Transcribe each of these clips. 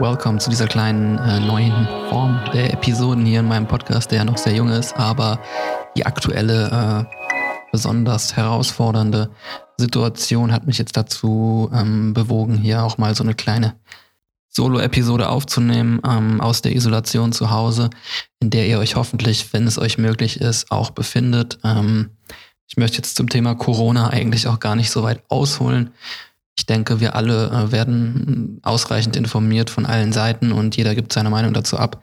Welcome zu dieser kleinen äh, neuen Form der Episoden hier in meinem Podcast, der ja noch sehr jung ist, aber die aktuelle, äh, besonders herausfordernde Situation hat mich jetzt dazu ähm, bewogen, hier auch mal so eine kleine Solo-Episode aufzunehmen ähm, aus der Isolation zu Hause, in der ihr euch hoffentlich, wenn es euch möglich ist, auch befindet. Ähm, ich möchte jetzt zum Thema Corona eigentlich auch gar nicht so weit ausholen. Ich denke, wir alle äh, werden ausreichend informiert von allen Seiten und jeder gibt seine Meinung dazu ab.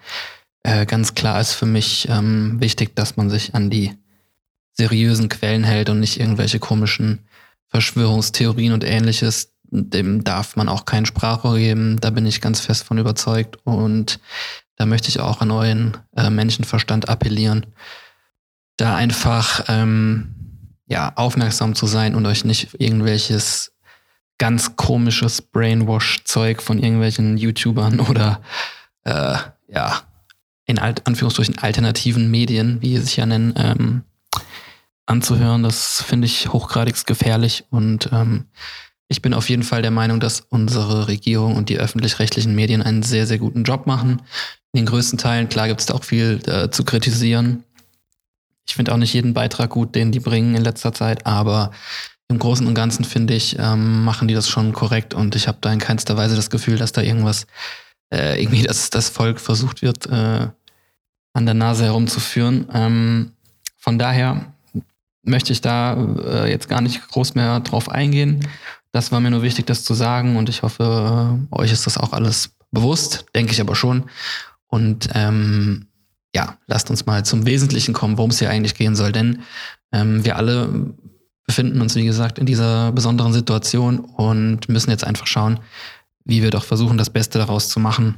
Äh, ganz klar ist für mich ähm, wichtig, dass man sich an die seriösen Quellen hält und nicht irgendwelche komischen Verschwörungstheorien und ähnliches. Dem darf man auch kein Sprachrohr geben. Da bin ich ganz fest von überzeugt. Und da möchte ich auch an euren äh, Menschenverstand appellieren, da einfach ähm, ja aufmerksam zu sein und euch nicht irgendwelches ganz komisches Brainwash-Zeug von irgendwelchen YouTubern oder äh, ja, in Alt Anführungsstrichen alternativen Medien, wie sie sich ja nennen, ähm, anzuhören. Das finde ich hochgradig gefährlich und ähm, ich bin auf jeden Fall der Meinung, dass unsere Regierung und die öffentlich-rechtlichen Medien einen sehr, sehr guten Job machen. In den größten Teilen, klar gibt es da auch viel äh, zu kritisieren. Ich finde auch nicht jeden Beitrag gut, den die bringen in letzter Zeit, aber im Großen und Ganzen finde ich, ähm, machen die das schon korrekt und ich habe da in keinster Weise das Gefühl, dass da irgendwas, äh, irgendwie das, das Volk versucht wird, äh, an der Nase herumzuführen. Ähm, von daher möchte ich da äh, jetzt gar nicht groß mehr drauf eingehen. Das war mir nur wichtig, das zu sagen und ich hoffe, äh, euch ist das auch alles bewusst, denke ich aber schon. Und ähm, ja, lasst uns mal zum Wesentlichen kommen, worum es hier eigentlich gehen soll, denn ähm, wir alle befinden uns, wie gesagt, in dieser besonderen Situation und müssen jetzt einfach schauen, wie wir doch versuchen, das Beste daraus zu machen.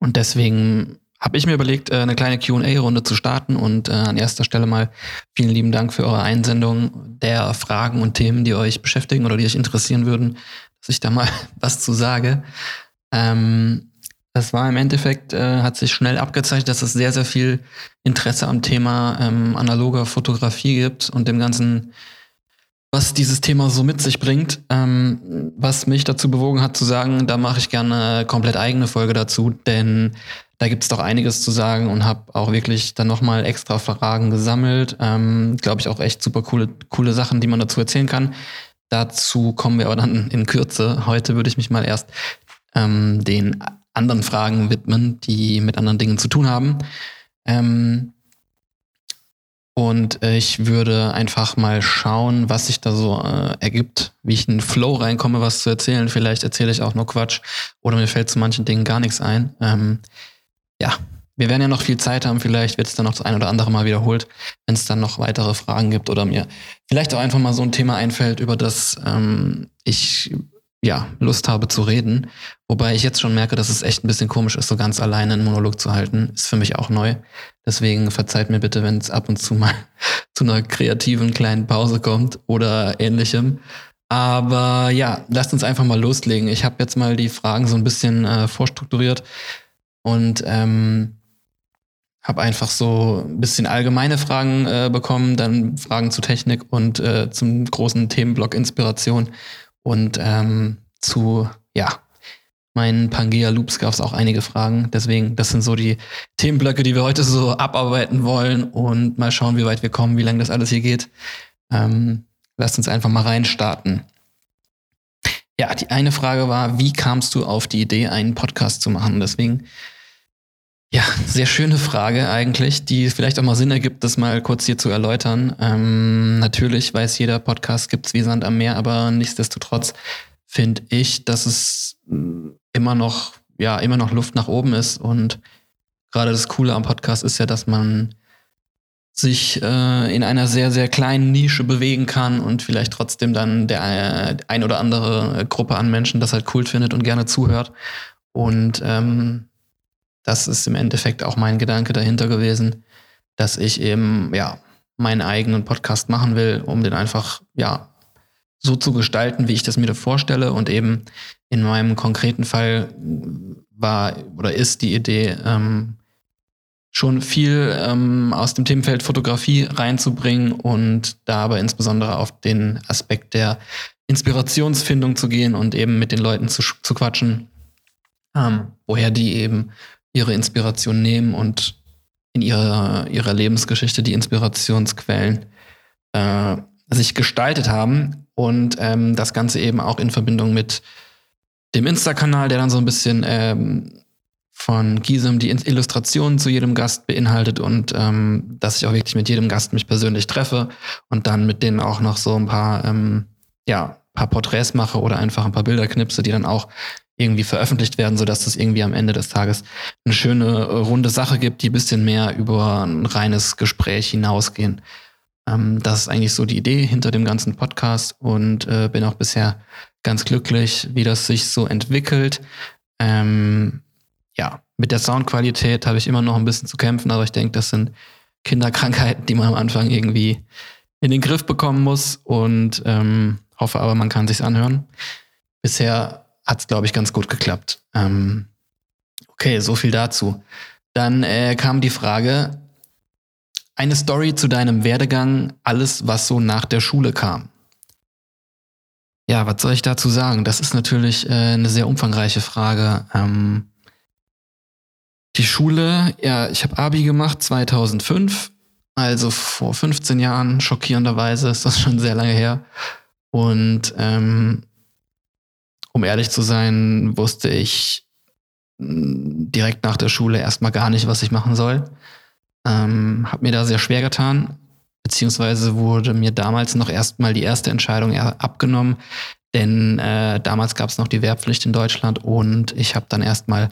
Und deswegen habe ich mir überlegt, äh, eine kleine QA-Runde zu starten und äh, an erster Stelle mal vielen lieben Dank für eure Einsendung der Fragen und Themen, die euch beschäftigen oder die euch interessieren würden, dass ich da mal was zu sage. Ähm, das war im Endeffekt, äh, hat sich schnell abgezeichnet, dass es sehr, sehr viel Interesse am Thema ähm, analoger Fotografie gibt und dem ganzen, was dieses Thema so mit sich bringt. Ähm, was mich dazu bewogen hat zu sagen, da mache ich gerne komplett eigene Folge dazu, denn da gibt es doch einiges zu sagen und habe auch wirklich dann nochmal extra Fragen gesammelt. Ähm, Glaube ich auch echt super coole, coole Sachen, die man dazu erzählen kann. Dazu kommen wir aber dann in Kürze. Heute würde ich mich mal erst ähm, den anderen Fragen widmen, die mit anderen Dingen zu tun haben. Ähm, und ich würde einfach mal schauen, was sich da so äh, ergibt, wie ich in den Flow reinkomme, was zu erzählen. Vielleicht erzähle ich auch nur Quatsch oder mir fällt zu manchen Dingen gar nichts ein. Ähm, ja, wir werden ja noch viel Zeit haben. Vielleicht wird es dann noch das ein oder andere Mal wiederholt, wenn es dann noch weitere Fragen gibt oder mir vielleicht auch einfach mal so ein Thema einfällt, über das ähm, ich ja, Lust habe zu reden. Wobei ich jetzt schon merke, dass es echt ein bisschen komisch ist, so ganz alleine einen Monolog zu halten. Ist für mich auch neu. Deswegen verzeiht mir bitte, wenn es ab und zu mal zu einer kreativen kleinen Pause kommt oder ähnlichem. Aber ja, lasst uns einfach mal loslegen. Ich habe jetzt mal die Fragen so ein bisschen äh, vorstrukturiert und ähm, habe einfach so ein bisschen allgemeine Fragen äh, bekommen, dann Fragen zu Technik und äh, zum großen Themenblock Inspiration und ähm, zu, ja, meinen Pangea Loops gab es auch einige Fragen. Deswegen, das sind so die Themenblöcke, die wir heute so abarbeiten wollen und mal schauen, wie weit wir kommen, wie lange das alles hier geht. Ähm, lasst uns einfach mal reinstarten. Ja, die eine Frage war, wie kamst du auf die Idee, einen Podcast zu machen? Deswegen, ja, sehr schöne Frage eigentlich, die vielleicht auch mal Sinn ergibt, das mal kurz hier zu erläutern. Ähm, natürlich weiß jeder, Podcast gibt's wie Sand am Meer, aber nichtsdestotrotz finde ich, dass es mm, immer noch, ja, immer noch Luft nach oben ist. Und gerade das Coole am Podcast ist ja, dass man sich äh, in einer sehr, sehr kleinen Nische bewegen kann und vielleicht trotzdem dann der äh, ein oder andere Gruppe an Menschen das halt cool findet und gerne zuhört. Und ähm, das ist im Endeffekt auch mein Gedanke dahinter gewesen, dass ich eben, ja, meinen eigenen Podcast machen will, um den einfach, ja, so zu gestalten, wie ich das mir da vorstelle. Und eben in meinem konkreten Fall war oder ist die Idee, ähm, schon viel ähm, aus dem Themenfeld Fotografie reinzubringen und da aber insbesondere auf den Aspekt der Inspirationsfindung zu gehen und eben mit den Leuten zu, zu quatschen ähm, woher die eben ihre Inspiration nehmen und in ihrer, ihrer Lebensgeschichte die Inspirationsquellen äh, sich gestaltet haben und ähm, das Ganze eben auch in Verbindung mit dem Insta-Kanal, der dann so ein bisschen ähm, von Gisem die Illustrationen zu jedem Gast beinhaltet und ähm, dass ich auch wirklich mit jedem Gast mich persönlich treffe und dann mit denen auch noch so ein paar, ähm, ja, paar Porträts mache oder einfach ein paar Bilder knipse, die dann auch irgendwie veröffentlicht werden, sodass das irgendwie am Ende des Tages eine schöne äh, runde Sache gibt, die ein bisschen mehr über ein reines Gespräch hinausgehen. Ähm, das ist eigentlich so die Idee hinter dem ganzen Podcast und äh, bin auch bisher ganz glücklich, wie das sich so entwickelt. Ähm, ja, mit der Soundqualität habe ich immer noch ein bisschen zu kämpfen, aber ich denke, das sind Kinderkrankheiten, die man am Anfang irgendwie in den Griff bekommen muss und ähm, hoffe aber, man kann sich's anhören. Bisher hat es, glaube ich, ganz gut geklappt. Ähm, okay, so viel dazu. Dann äh, kam die Frage, eine Story zu deinem Werdegang, alles, was so nach der Schule kam. Ja, was soll ich dazu sagen? Das ist natürlich äh, eine sehr umfangreiche Frage. Ähm, die Schule, ja, ich habe Abi gemacht 2005, also vor 15 Jahren, schockierenderweise ist das schon sehr lange her. Und ähm, um ehrlich zu sein, wusste ich mm, direkt nach der Schule erstmal gar nicht, was ich machen soll. Ähm, hab mir da sehr schwer getan, beziehungsweise wurde mir damals noch erstmal die erste Entscheidung abgenommen, denn äh, damals gab es noch die Wehrpflicht in Deutschland und ich habe dann erstmal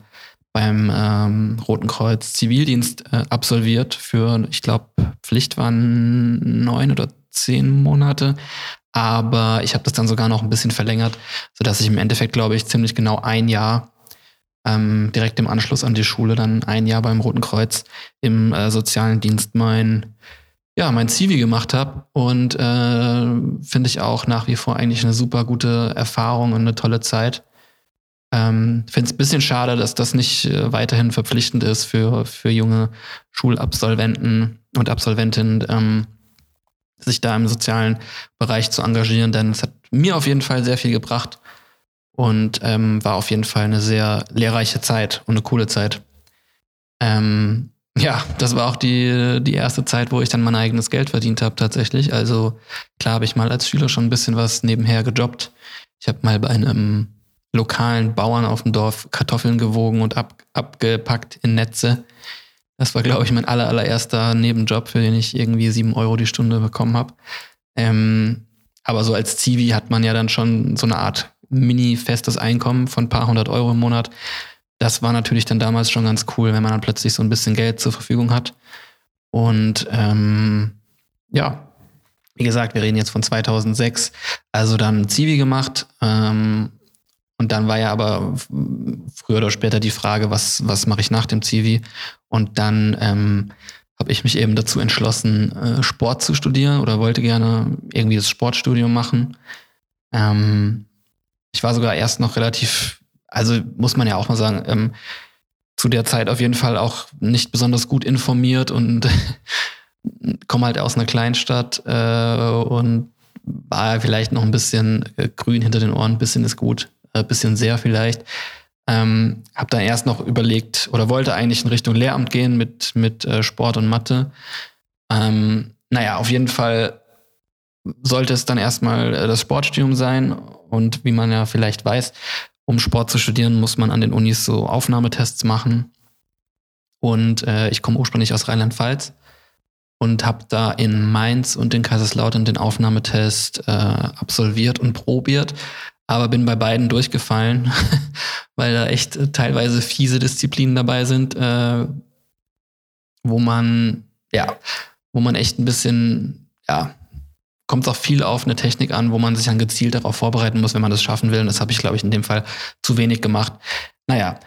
beim ähm, Roten Kreuz Zivildienst äh, absolviert für, ich glaube, Pflicht waren neun oder zehn Monate. Aber ich habe das dann sogar noch ein bisschen verlängert, sodass ich im Endeffekt, glaube ich, ziemlich genau ein Jahr ähm, direkt im Anschluss an die Schule dann ein Jahr beim Roten Kreuz im äh, sozialen Dienst mein ja mein Zivi gemacht habe und äh, finde ich auch nach wie vor eigentlich eine super gute Erfahrung und eine tolle Zeit. Ähm, Finde es ein bisschen schade, dass das nicht äh, weiterhin verpflichtend ist für, für junge Schulabsolventen und Absolventinnen, ähm, sich da im sozialen Bereich zu engagieren, denn es hat mir auf jeden Fall sehr viel gebracht und ähm, war auf jeden Fall eine sehr lehrreiche Zeit und eine coole Zeit. Ähm, ja, das war auch die, die erste Zeit, wo ich dann mein eigenes Geld verdient habe tatsächlich. Also klar habe ich mal als Schüler schon ein bisschen was nebenher gejobbt. Ich habe mal bei einem lokalen Bauern auf dem Dorf Kartoffeln gewogen und ab, abgepackt in Netze. Das war, glaube ich, mein aller, allererster Nebenjob, für den ich irgendwie sieben Euro die Stunde bekommen habe. Ähm, aber so als Zivi hat man ja dann schon so eine Art mini-festes Einkommen von ein paar hundert Euro im Monat. Das war natürlich dann damals schon ganz cool, wenn man dann plötzlich so ein bisschen Geld zur Verfügung hat. Und ähm, ja, wie gesagt, wir reden jetzt von 2006. Also dann Zivi gemacht, ähm, und dann war ja aber früher oder später die Frage, was, was mache ich nach dem Zivi? Und dann ähm, habe ich mich eben dazu entschlossen, äh, Sport zu studieren oder wollte gerne irgendwie das Sportstudium machen. Ähm, ich war sogar erst noch relativ, also muss man ja auch mal sagen, ähm, zu der Zeit auf jeden Fall auch nicht besonders gut informiert und komme halt aus einer Kleinstadt äh, und war vielleicht noch ein bisschen äh, grün hinter den Ohren, ein bisschen ist gut äh, bisschen sehr vielleicht. Ähm, habe dann erst noch überlegt oder wollte eigentlich in Richtung Lehramt gehen mit, mit äh, Sport und Mathe. Ähm, naja, auf jeden Fall sollte es dann erstmal äh, das Sportstudium sein. Und wie man ja vielleicht weiß, um Sport zu studieren, muss man an den Unis so Aufnahmetests machen. Und äh, ich komme ursprünglich aus Rheinland-Pfalz und habe da in Mainz und in Kaiserslautern den Aufnahmetest äh, absolviert und probiert aber bin bei beiden durchgefallen, weil da echt äh, teilweise fiese Disziplinen dabei sind, äh, wo man, ja, wo man echt ein bisschen, ja, kommt auch viel auf eine Technik an, wo man sich dann gezielt darauf vorbereiten muss, wenn man das schaffen will. Und das habe ich, glaube ich, in dem Fall zu wenig gemacht. Naja,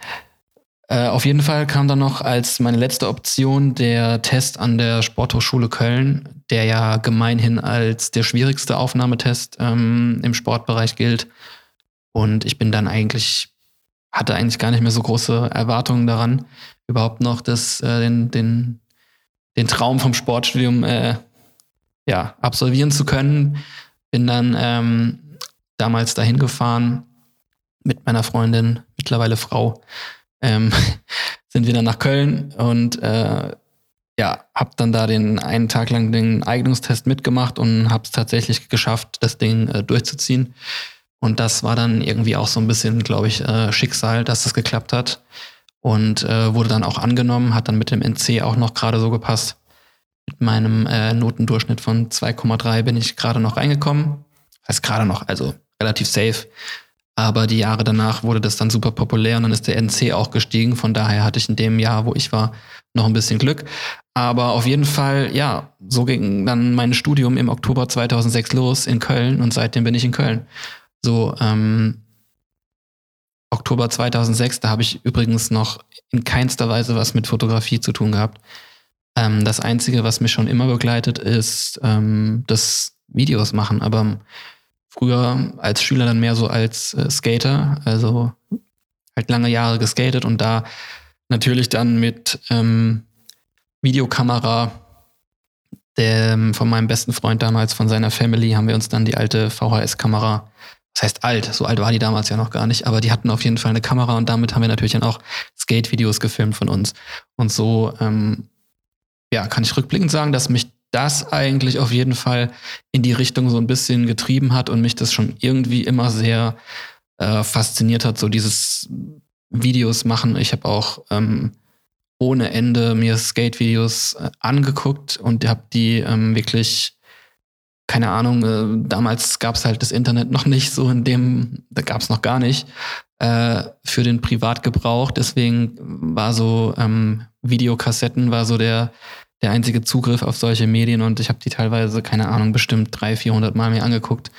äh, auf jeden Fall kam dann noch als meine letzte Option der Test an der Sporthochschule Köln, der ja gemeinhin als der schwierigste Aufnahmetest ähm, im Sportbereich gilt. Und ich bin dann eigentlich, hatte eigentlich gar nicht mehr so große Erwartungen daran, überhaupt noch das, äh, den, den, den Traum vom Sportstudium äh, ja, absolvieren zu können. Bin dann ähm, damals dahin gefahren mit meiner Freundin, mittlerweile Frau, ähm, sind wir dann nach Köln und äh, ja, habe dann da den einen Tag lang den Eignungstest mitgemacht und habe es tatsächlich geschafft, das Ding äh, durchzuziehen. Und das war dann irgendwie auch so ein bisschen, glaube ich, äh, Schicksal, dass das geklappt hat. Und äh, wurde dann auch angenommen, hat dann mit dem NC auch noch gerade so gepasst. Mit meinem äh, Notendurchschnitt von 2,3 bin ich gerade noch reingekommen. Heißt gerade noch, also relativ safe. Aber die Jahre danach wurde das dann super populär und dann ist der NC auch gestiegen. Von daher hatte ich in dem Jahr, wo ich war, noch ein bisschen Glück. Aber auf jeden Fall, ja, so ging dann mein Studium im Oktober 2006 los in Köln und seitdem bin ich in Köln. So, ähm, Oktober 2006, da habe ich übrigens noch in keinster Weise was mit Fotografie zu tun gehabt. Ähm, das Einzige, was mich schon immer begleitet, ist ähm, das Videos machen. Aber früher als Schüler dann mehr so als äh, Skater, also halt lange Jahre geskatet und da natürlich dann mit ähm, Videokamera der, von meinem besten Freund damals, von seiner Family, haben wir uns dann die alte VHS-Kamera, das heißt alt, so alt war die damals ja noch gar nicht, aber die hatten auf jeden Fall eine Kamera und damit haben wir natürlich dann auch Skate-Videos gefilmt von uns. Und so, ähm, ja, kann ich rückblickend sagen, dass mich das eigentlich auf jeden Fall in die Richtung so ein bisschen getrieben hat und mich das schon irgendwie immer sehr äh, fasziniert hat, so dieses Videos machen. Ich habe auch ähm, ohne Ende mir Skate-Videos äh, angeguckt und habe die ähm, wirklich, keine Ahnung, äh, damals gab es halt das Internet noch nicht so in dem, da gab es noch gar nicht, äh, für den Privatgebrauch. Deswegen war so ähm, Videokassetten war so der der einzige Zugriff auf solche Medien und ich habe die teilweise, keine Ahnung, bestimmt 300, 400 Mal mir angeguckt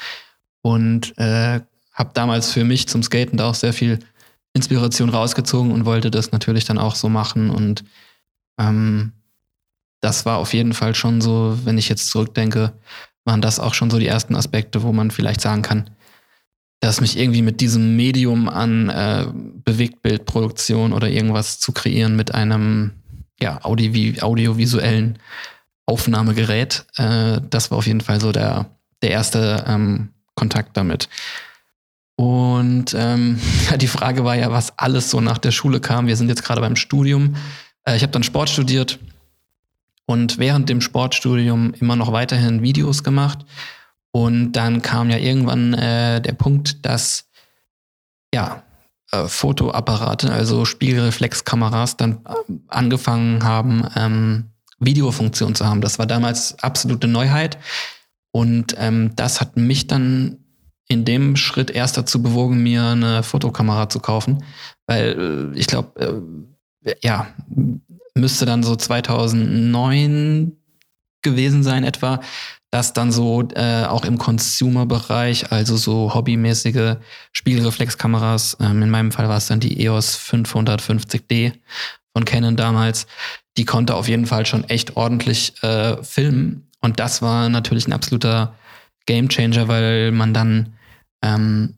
und äh, habe damals für mich zum Skaten da auch sehr viel Inspiration rausgezogen und wollte das natürlich dann auch so machen und ähm, das war auf jeden Fall schon so, wenn ich jetzt zurückdenke, waren das auch schon so die ersten Aspekte, wo man vielleicht sagen kann, dass mich irgendwie mit diesem Medium an äh, Bewegtbildproduktion oder irgendwas zu kreieren mit einem ja, Audi audiovisuellen Aufnahmegerät. Äh, das war auf jeden Fall so der, der erste ähm, Kontakt damit. Und ähm, die Frage war ja, was alles so nach der Schule kam. Wir sind jetzt gerade beim Studium. Äh, ich habe dann Sport studiert und während dem Sportstudium immer noch weiterhin Videos gemacht. Und dann kam ja irgendwann äh, der Punkt, dass ja, äh, Fotoapparate, also Spiegelreflexkameras, dann äh, angefangen haben, ähm, Videofunktion zu haben. Das war damals absolute Neuheit. Und ähm, das hat mich dann in dem Schritt erst dazu bewogen, mir eine Fotokamera zu kaufen. Weil äh, ich glaube, äh, ja, müsste dann so 2009 gewesen sein etwa, dass dann so äh, auch im Consumer-Bereich, also so hobbymäßige Spiegelreflexkameras, ähm, in meinem Fall war es dann die EOS 550D von Canon damals, die konnte auf jeden Fall schon echt ordentlich äh, filmen. Und das war natürlich ein absoluter Gamechanger, weil man dann ähm,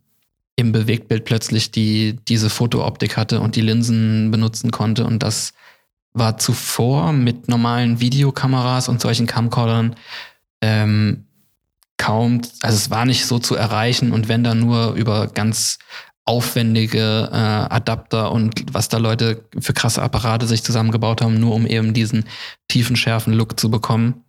im Bewegtbild plötzlich die, diese Fotooptik hatte und die Linsen benutzen konnte. Und das war zuvor mit normalen Videokameras und solchen Camcordern ähm, kaum, also es war nicht so zu erreichen und wenn dann nur über ganz aufwendige äh, Adapter und was da Leute für krasse Apparate sich zusammengebaut haben, nur um eben diesen tiefen, schärfen Look zu bekommen.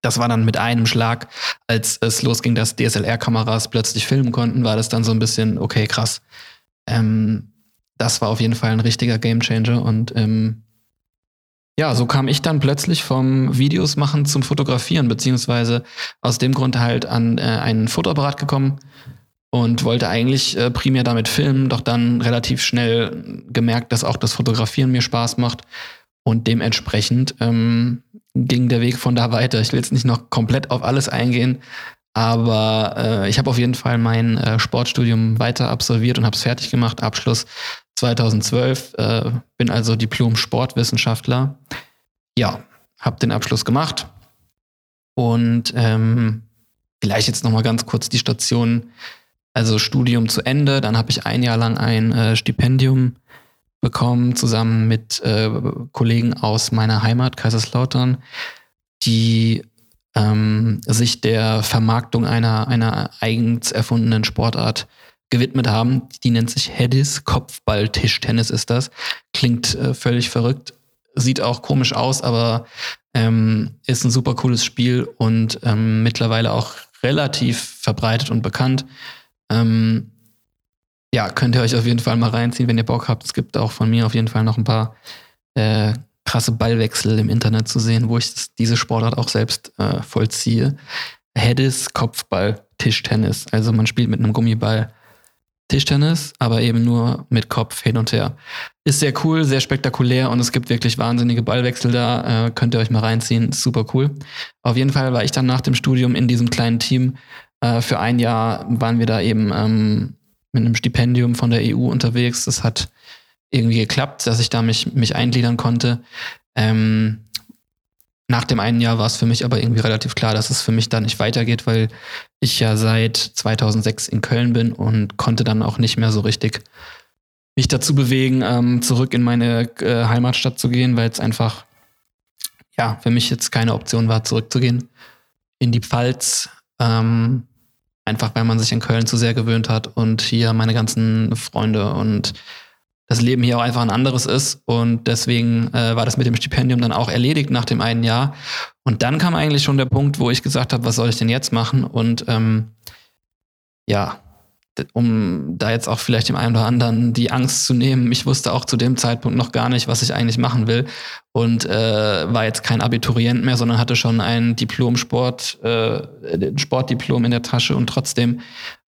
Das war dann mit einem Schlag, als es losging, dass DSLR-Kameras plötzlich filmen konnten, war das dann so ein bisschen, okay, krass. Ähm, das war auf jeden Fall ein richtiger Gamechanger und ähm, ja, so kam ich dann plötzlich vom Videos machen zum Fotografieren, beziehungsweise aus dem Grund halt an äh, einen Fotoapparat gekommen und wollte eigentlich äh, primär damit filmen, doch dann relativ schnell gemerkt, dass auch das Fotografieren mir Spaß macht und dementsprechend ähm, ging der Weg von da weiter. Ich will jetzt nicht noch komplett auf alles eingehen, aber äh, ich habe auf jeden Fall mein äh, Sportstudium weiter absolviert und habe es fertig gemacht, Abschluss 2012, äh, bin also Diplom-Sportwissenschaftler. Ja, habe den Abschluss gemacht und ähm, vielleicht jetzt nochmal ganz kurz die Station, also Studium zu Ende. Dann habe ich ein Jahr lang ein äh, Stipendium bekommen, zusammen mit äh, Kollegen aus meiner Heimat, Kaiserslautern, die ähm, sich der Vermarktung einer, einer eigens erfundenen Sportart gewidmet haben. Die nennt sich Hedis Kopfball-Tischtennis ist das. Klingt äh, völlig verrückt, sieht auch komisch aus, aber ähm, ist ein super cooles Spiel und ähm, mittlerweile auch relativ verbreitet und bekannt. Ähm, ja, könnt ihr euch auf jeden Fall mal reinziehen, wenn ihr Bock habt. Es gibt auch von mir auf jeden Fall noch ein paar äh, krasse Ballwechsel im Internet zu sehen, wo ich das, diese Sportart auch selbst äh, vollziehe. Hedis Kopfball Tischtennis. Also man spielt mit einem Gummiball Tischtennis, aber eben nur mit Kopf hin und her. Ist sehr cool, sehr spektakulär und es gibt wirklich wahnsinnige Ballwechsel da. Äh, könnt ihr euch mal reinziehen, super cool. Auf jeden Fall war ich dann nach dem Studium in diesem kleinen Team. Äh, für ein Jahr waren wir da eben ähm, mit einem Stipendium von der EU unterwegs. Das hat irgendwie geklappt, dass ich da mich, mich eingliedern konnte. Ähm, nach dem einen Jahr war es für mich aber irgendwie relativ klar, dass es für mich da nicht weitergeht, weil ich ja seit 2006 in Köln bin und konnte dann auch nicht mehr so richtig mich dazu bewegen, ähm, zurück in meine äh, Heimatstadt zu gehen, weil es einfach, ja, für mich jetzt keine Option war, zurückzugehen in die Pfalz. Ähm, einfach weil man sich in Köln zu sehr gewöhnt hat und hier meine ganzen Freunde und das Leben hier auch einfach ein anderes ist. Und deswegen äh, war das mit dem Stipendium dann auch erledigt nach dem einen Jahr. Und dann kam eigentlich schon der Punkt, wo ich gesagt habe, was soll ich denn jetzt machen? Und ähm, ja, um da jetzt auch vielleicht dem einen oder anderen die Angst zu nehmen, ich wusste auch zu dem Zeitpunkt noch gar nicht, was ich eigentlich machen will. Und äh, war jetzt kein Abiturient mehr, sondern hatte schon ein Diplom-Sport, äh, Sportdiplom in der Tasche und trotzdem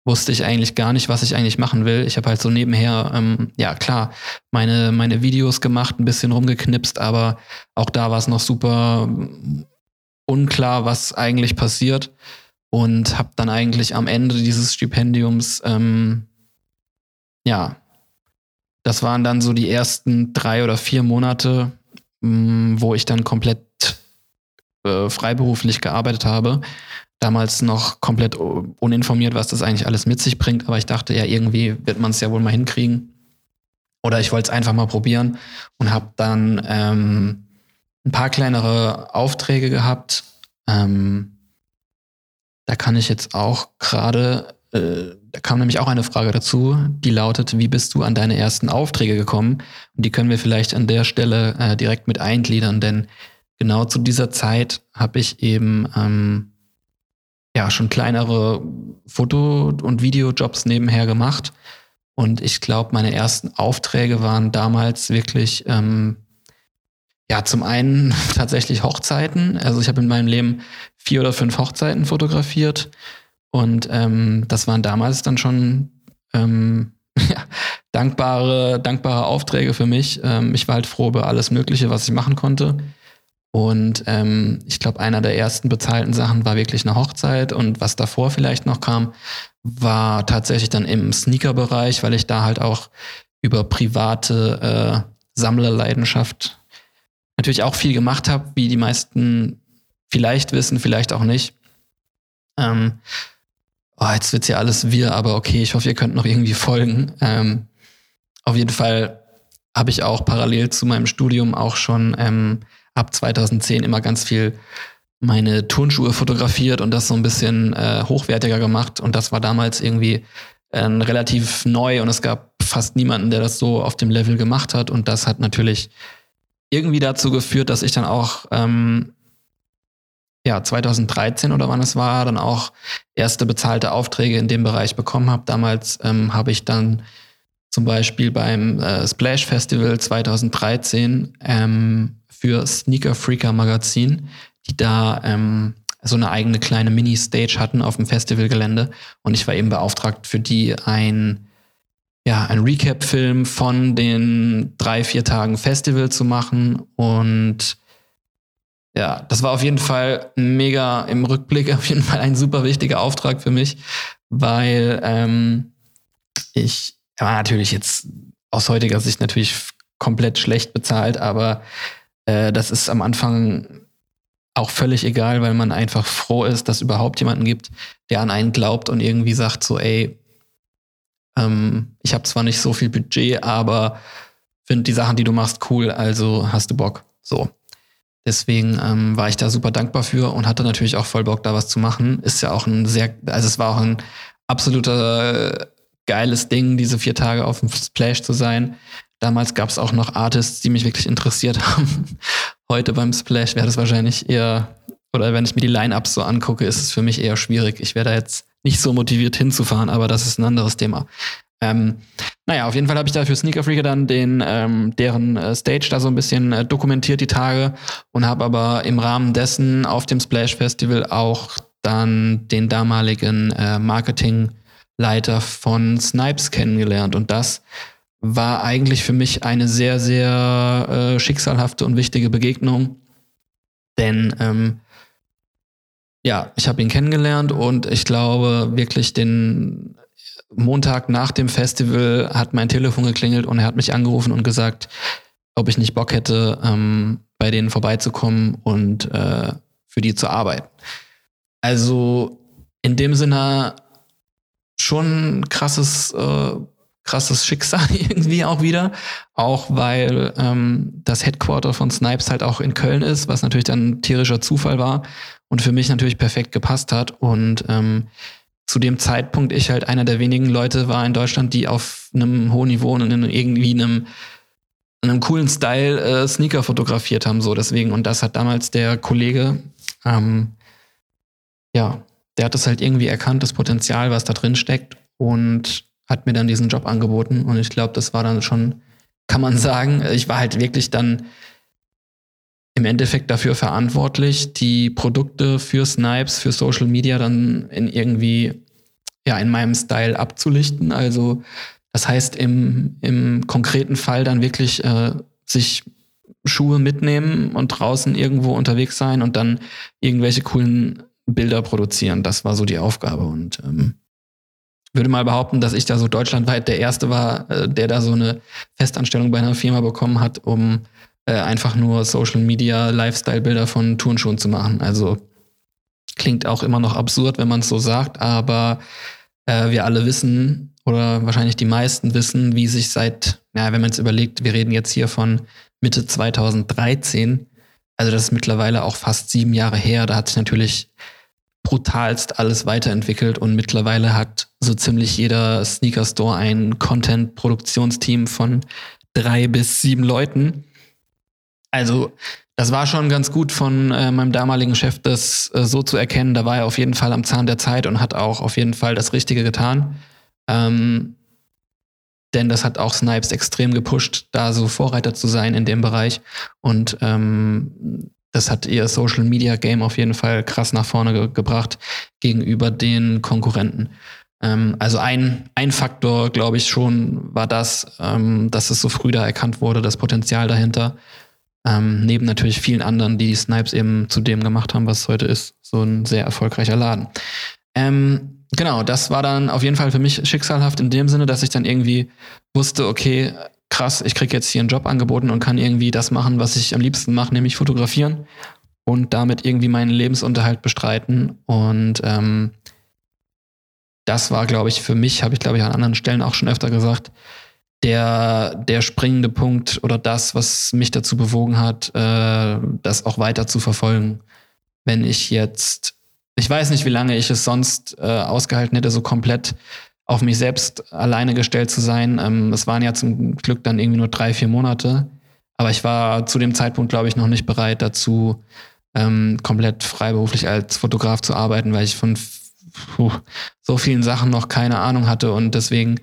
wusste ich eigentlich gar nicht, was ich eigentlich machen will. Ich habe halt so nebenher, ähm, ja klar, meine, meine Videos gemacht, ein bisschen rumgeknipst, aber auch da war es noch super unklar, was eigentlich passiert. Und habe dann eigentlich am Ende dieses Stipendiums, ähm, ja, das waren dann so die ersten drei oder vier Monate, mh, mm, wo ich dann komplett äh, freiberuflich gearbeitet habe damals noch komplett uninformiert, was das eigentlich alles mit sich bringt, aber ich dachte, ja, irgendwie wird man es ja wohl mal hinkriegen. Oder ich wollte es einfach mal probieren und habe dann ähm, ein paar kleinere Aufträge gehabt. Ähm, da kann ich jetzt auch gerade, äh, da kam nämlich auch eine Frage dazu, die lautet, wie bist du an deine ersten Aufträge gekommen? Und die können wir vielleicht an der Stelle äh, direkt mit eingliedern, denn genau zu dieser Zeit habe ich eben ähm, ja schon kleinere Foto- und Videojobs nebenher gemacht. Und ich glaube, meine ersten Aufträge waren damals wirklich, ähm, ja, zum einen tatsächlich Hochzeiten. Also ich habe in meinem Leben vier oder fünf Hochzeiten fotografiert. Und ähm, das waren damals dann schon ähm, ja, dankbare, dankbare Aufträge für mich. Ähm, ich war halt froh über alles Mögliche, was ich machen konnte. Und ähm, ich glaube, einer der ersten bezahlten Sachen war wirklich eine Hochzeit. Und was davor vielleicht noch kam, war tatsächlich dann im Sneaker-Bereich, weil ich da halt auch über private äh, Sammlerleidenschaft natürlich auch viel gemacht habe, wie die meisten vielleicht wissen, vielleicht auch nicht. Ähm, oh, jetzt wird's ja alles wir, aber okay, ich hoffe, ihr könnt noch irgendwie folgen. Ähm, auf jeden Fall habe ich auch parallel zu meinem Studium auch schon ähm, ab 2010 immer ganz viel meine Turnschuhe fotografiert und das so ein bisschen äh, hochwertiger gemacht. Und das war damals irgendwie äh, relativ neu und es gab fast niemanden, der das so auf dem Level gemacht hat. Und das hat natürlich irgendwie dazu geführt, dass ich dann auch ähm, ja 2013 oder wann es war, dann auch erste bezahlte Aufträge in dem Bereich bekommen habe. Damals ähm, habe ich dann zum Beispiel beim äh, Splash Festival 2013 ähm, für Sneaker Freaker Magazin, die da ähm, so eine eigene kleine Mini-Stage hatten auf dem Festivalgelände. Und ich war eben beauftragt, für die ein, ja, ein Recap-Film von den drei, vier Tagen Festival zu machen. Und ja, das war auf jeden Fall mega im Rückblick, auf jeden Fall ein super wichtiger Auftrag für mich, weil ähm, ich war natürlich jetzt aus heutiger Sicht natürlich komplett schlecht bezahlt, aber äh, das ist am Anfang auch völlig egal, weil man einfach froh ist, dass überhaupt jemanden gibt, der an einen glaubt und irgendwie sagt so, ey, ähm, ich habe zwar nicht so viel Budget, aber finde die Sachen, die du machst, cool, also hast du Bock. So. Deswegen ähm, war ich da super dankbar für und hatte natürlich auch voll Bock, da was zu machen. Ist ja auch ein sehr, also es war auch ein absoluter geiles Ding, diese vier Tage auf dem Splash zu sein. Damals gab es auch noch Artists, die mich wirklich interessiert haben. Heute beim Splash wäre das wahrscheinlich eher, oder wenn ich mir die Line-Ups so angucke, ist es für mich eher schwierig. Ich wäre da jetzt nicht so motiviert hinzufahren, aber das ist ein anderes Thema. Ähm, naja, auf jeden Fall habe ich da für Sneaker Freaker dann den, ähm, deren äh, Stage da so ein bisschen äh, dokumentiert, die Tage, und habe aber im Rahmen dessen auf dem Splash Festival auch dann den damaligen äh, Marketingleiter von Snipes kennengelernt. Und das war eigentlich für mich eine sehr, sehr äh, schicksalhafte und wichtige Begegnung. Denn ähm, ja, ich habe ihn kennengelernt und ich glaube wirklich den Montag nach dem Festival hat mein Telefon geklingelt und er hat mich angerufen und gesagt, ob ich nicht Bock hätte, ähm, bei denen vorbeizukommen und äh, für die zu arbeiten. Also in dem Sinne schon krasses äh, krasses Schicksal irgendwie auch wieder. Auch weil ähm, das Headquarter von Snipes halt auch in Köln ist, was natürlich dann ein tierischer Zufall war und für mich natürlich perfekt gepasst hat. Und ähm, zu dem Zeitpunkt ich halt einer der wenigen Leute war in Deutschland, die auf einem hohen Niveau und in irgendwie einem, einem coolen Style äh, Sneaker fotografiert haben. So deswegen. Und das hat damals der Kollege, ähm, ja, der hat das halt irgendwie erkannt, das Potenzial, was da drin steckt. Und hat mir dann diesen Job angeboten und ich glaube, das war dann schon, kann man sagen, ich war halt wirklich dann im Endeffekt dafür verantwortlich, die Produkte für Snipes, für Social Media dann in irgendwie, ja, in meinem Style abzulichten. Also das heißt im, im konkreten Fall dann wirklich äh, sich Schuhe mitnehmen und draußen irgendwo unterwegs sein und dann irgendwelche coolen Bilder produzieren. Das war so die Aufgabe und ähm, würde mal behaupten, dass ich da so deutschlandweit der Erste war, äh, der da so eine Festanstellung bei einer Firma bekommen hat, um äh, einfach nur Social Media Lifestyle-Bilder von Turnschuhen zu machen. Also klingt auch immer noch absurd, wenn man es so sagt, aber äh, wir alle wissen oder wahrscheinlich die meisten wissen, wie sich seit, ja, wenn man es überlegt, wir reden jetzt hier von Mitte 2013, also das ist mittlerweile auch fast sieben Jahre her, da hat sich natürlich brutalst alles weiterentwickelt und mittlerweile hat so ziemlich jeder Sneaker Store ein Content-Produktionsteam von drei bis sieben Leuten. Also das war schon ganz gut von äh, meinem damaligen Chef, das äh, so zu erkennen. Da war er auf jeden Fall am Zahn der Zeit und hat auch auf jeden Fall das Richtige getan. Ähm, denn das hat auch Snipes extrem gepusht, da so Vorreiter zu sein in dem Bereich. Und ähm, das hat ihr Social Media Game auf jeden Fall krass nach vorne ge gebracht gegenüber den Konkurrenten. Ähm, also ein, ein Faktor, glaube ich, schon war das, ähm, dass es so früh da erkannt wurde, das Potenzial dahinter. Ähm, neben natürlich vielen anderen, die Snipes eben zu dem gemacht haben, was es heute ist. So ein sehr erfolgreicher Laden. Ähm, genau, das war dann auf jeden Fall für mich schicksalhaft in dem Sinne, dass ich dann irgendwie wusste, okay, krass, ich kriege jetzt hier einen Job angeboten und kann irgendwie das machen, was ich am liebsten mache, nämlich fotografieren und damit irgendwie meinen Lebensunterhalt bestreiten. Und ähm, das war, glaube ich, für mich, habe ich, glaube ich, an anderen Stellen auch schon öfter gesagt, der, der springende Punkt oder das, was mich dazu bewogen hat, äh, das auch weiter zu verfolgen. Wenn ich jetzt, ich weiß nicht, wie lange ich es sonst äh, ausgehalten hätte, so komplett auf mich selbst alleine gestellt zu sein. Ähm, es waren ja zum Glück dann irgendwie nur drei, vier Monate. Aber ich war zu dem Zeitpunkt, glaube ich, noch nicht bereit dazu, ähm, komplett freiberuflich als Fotograf zu arbeiten, weil ich von so vielen Sachen noch keine Ahnung hatte. Und deswegen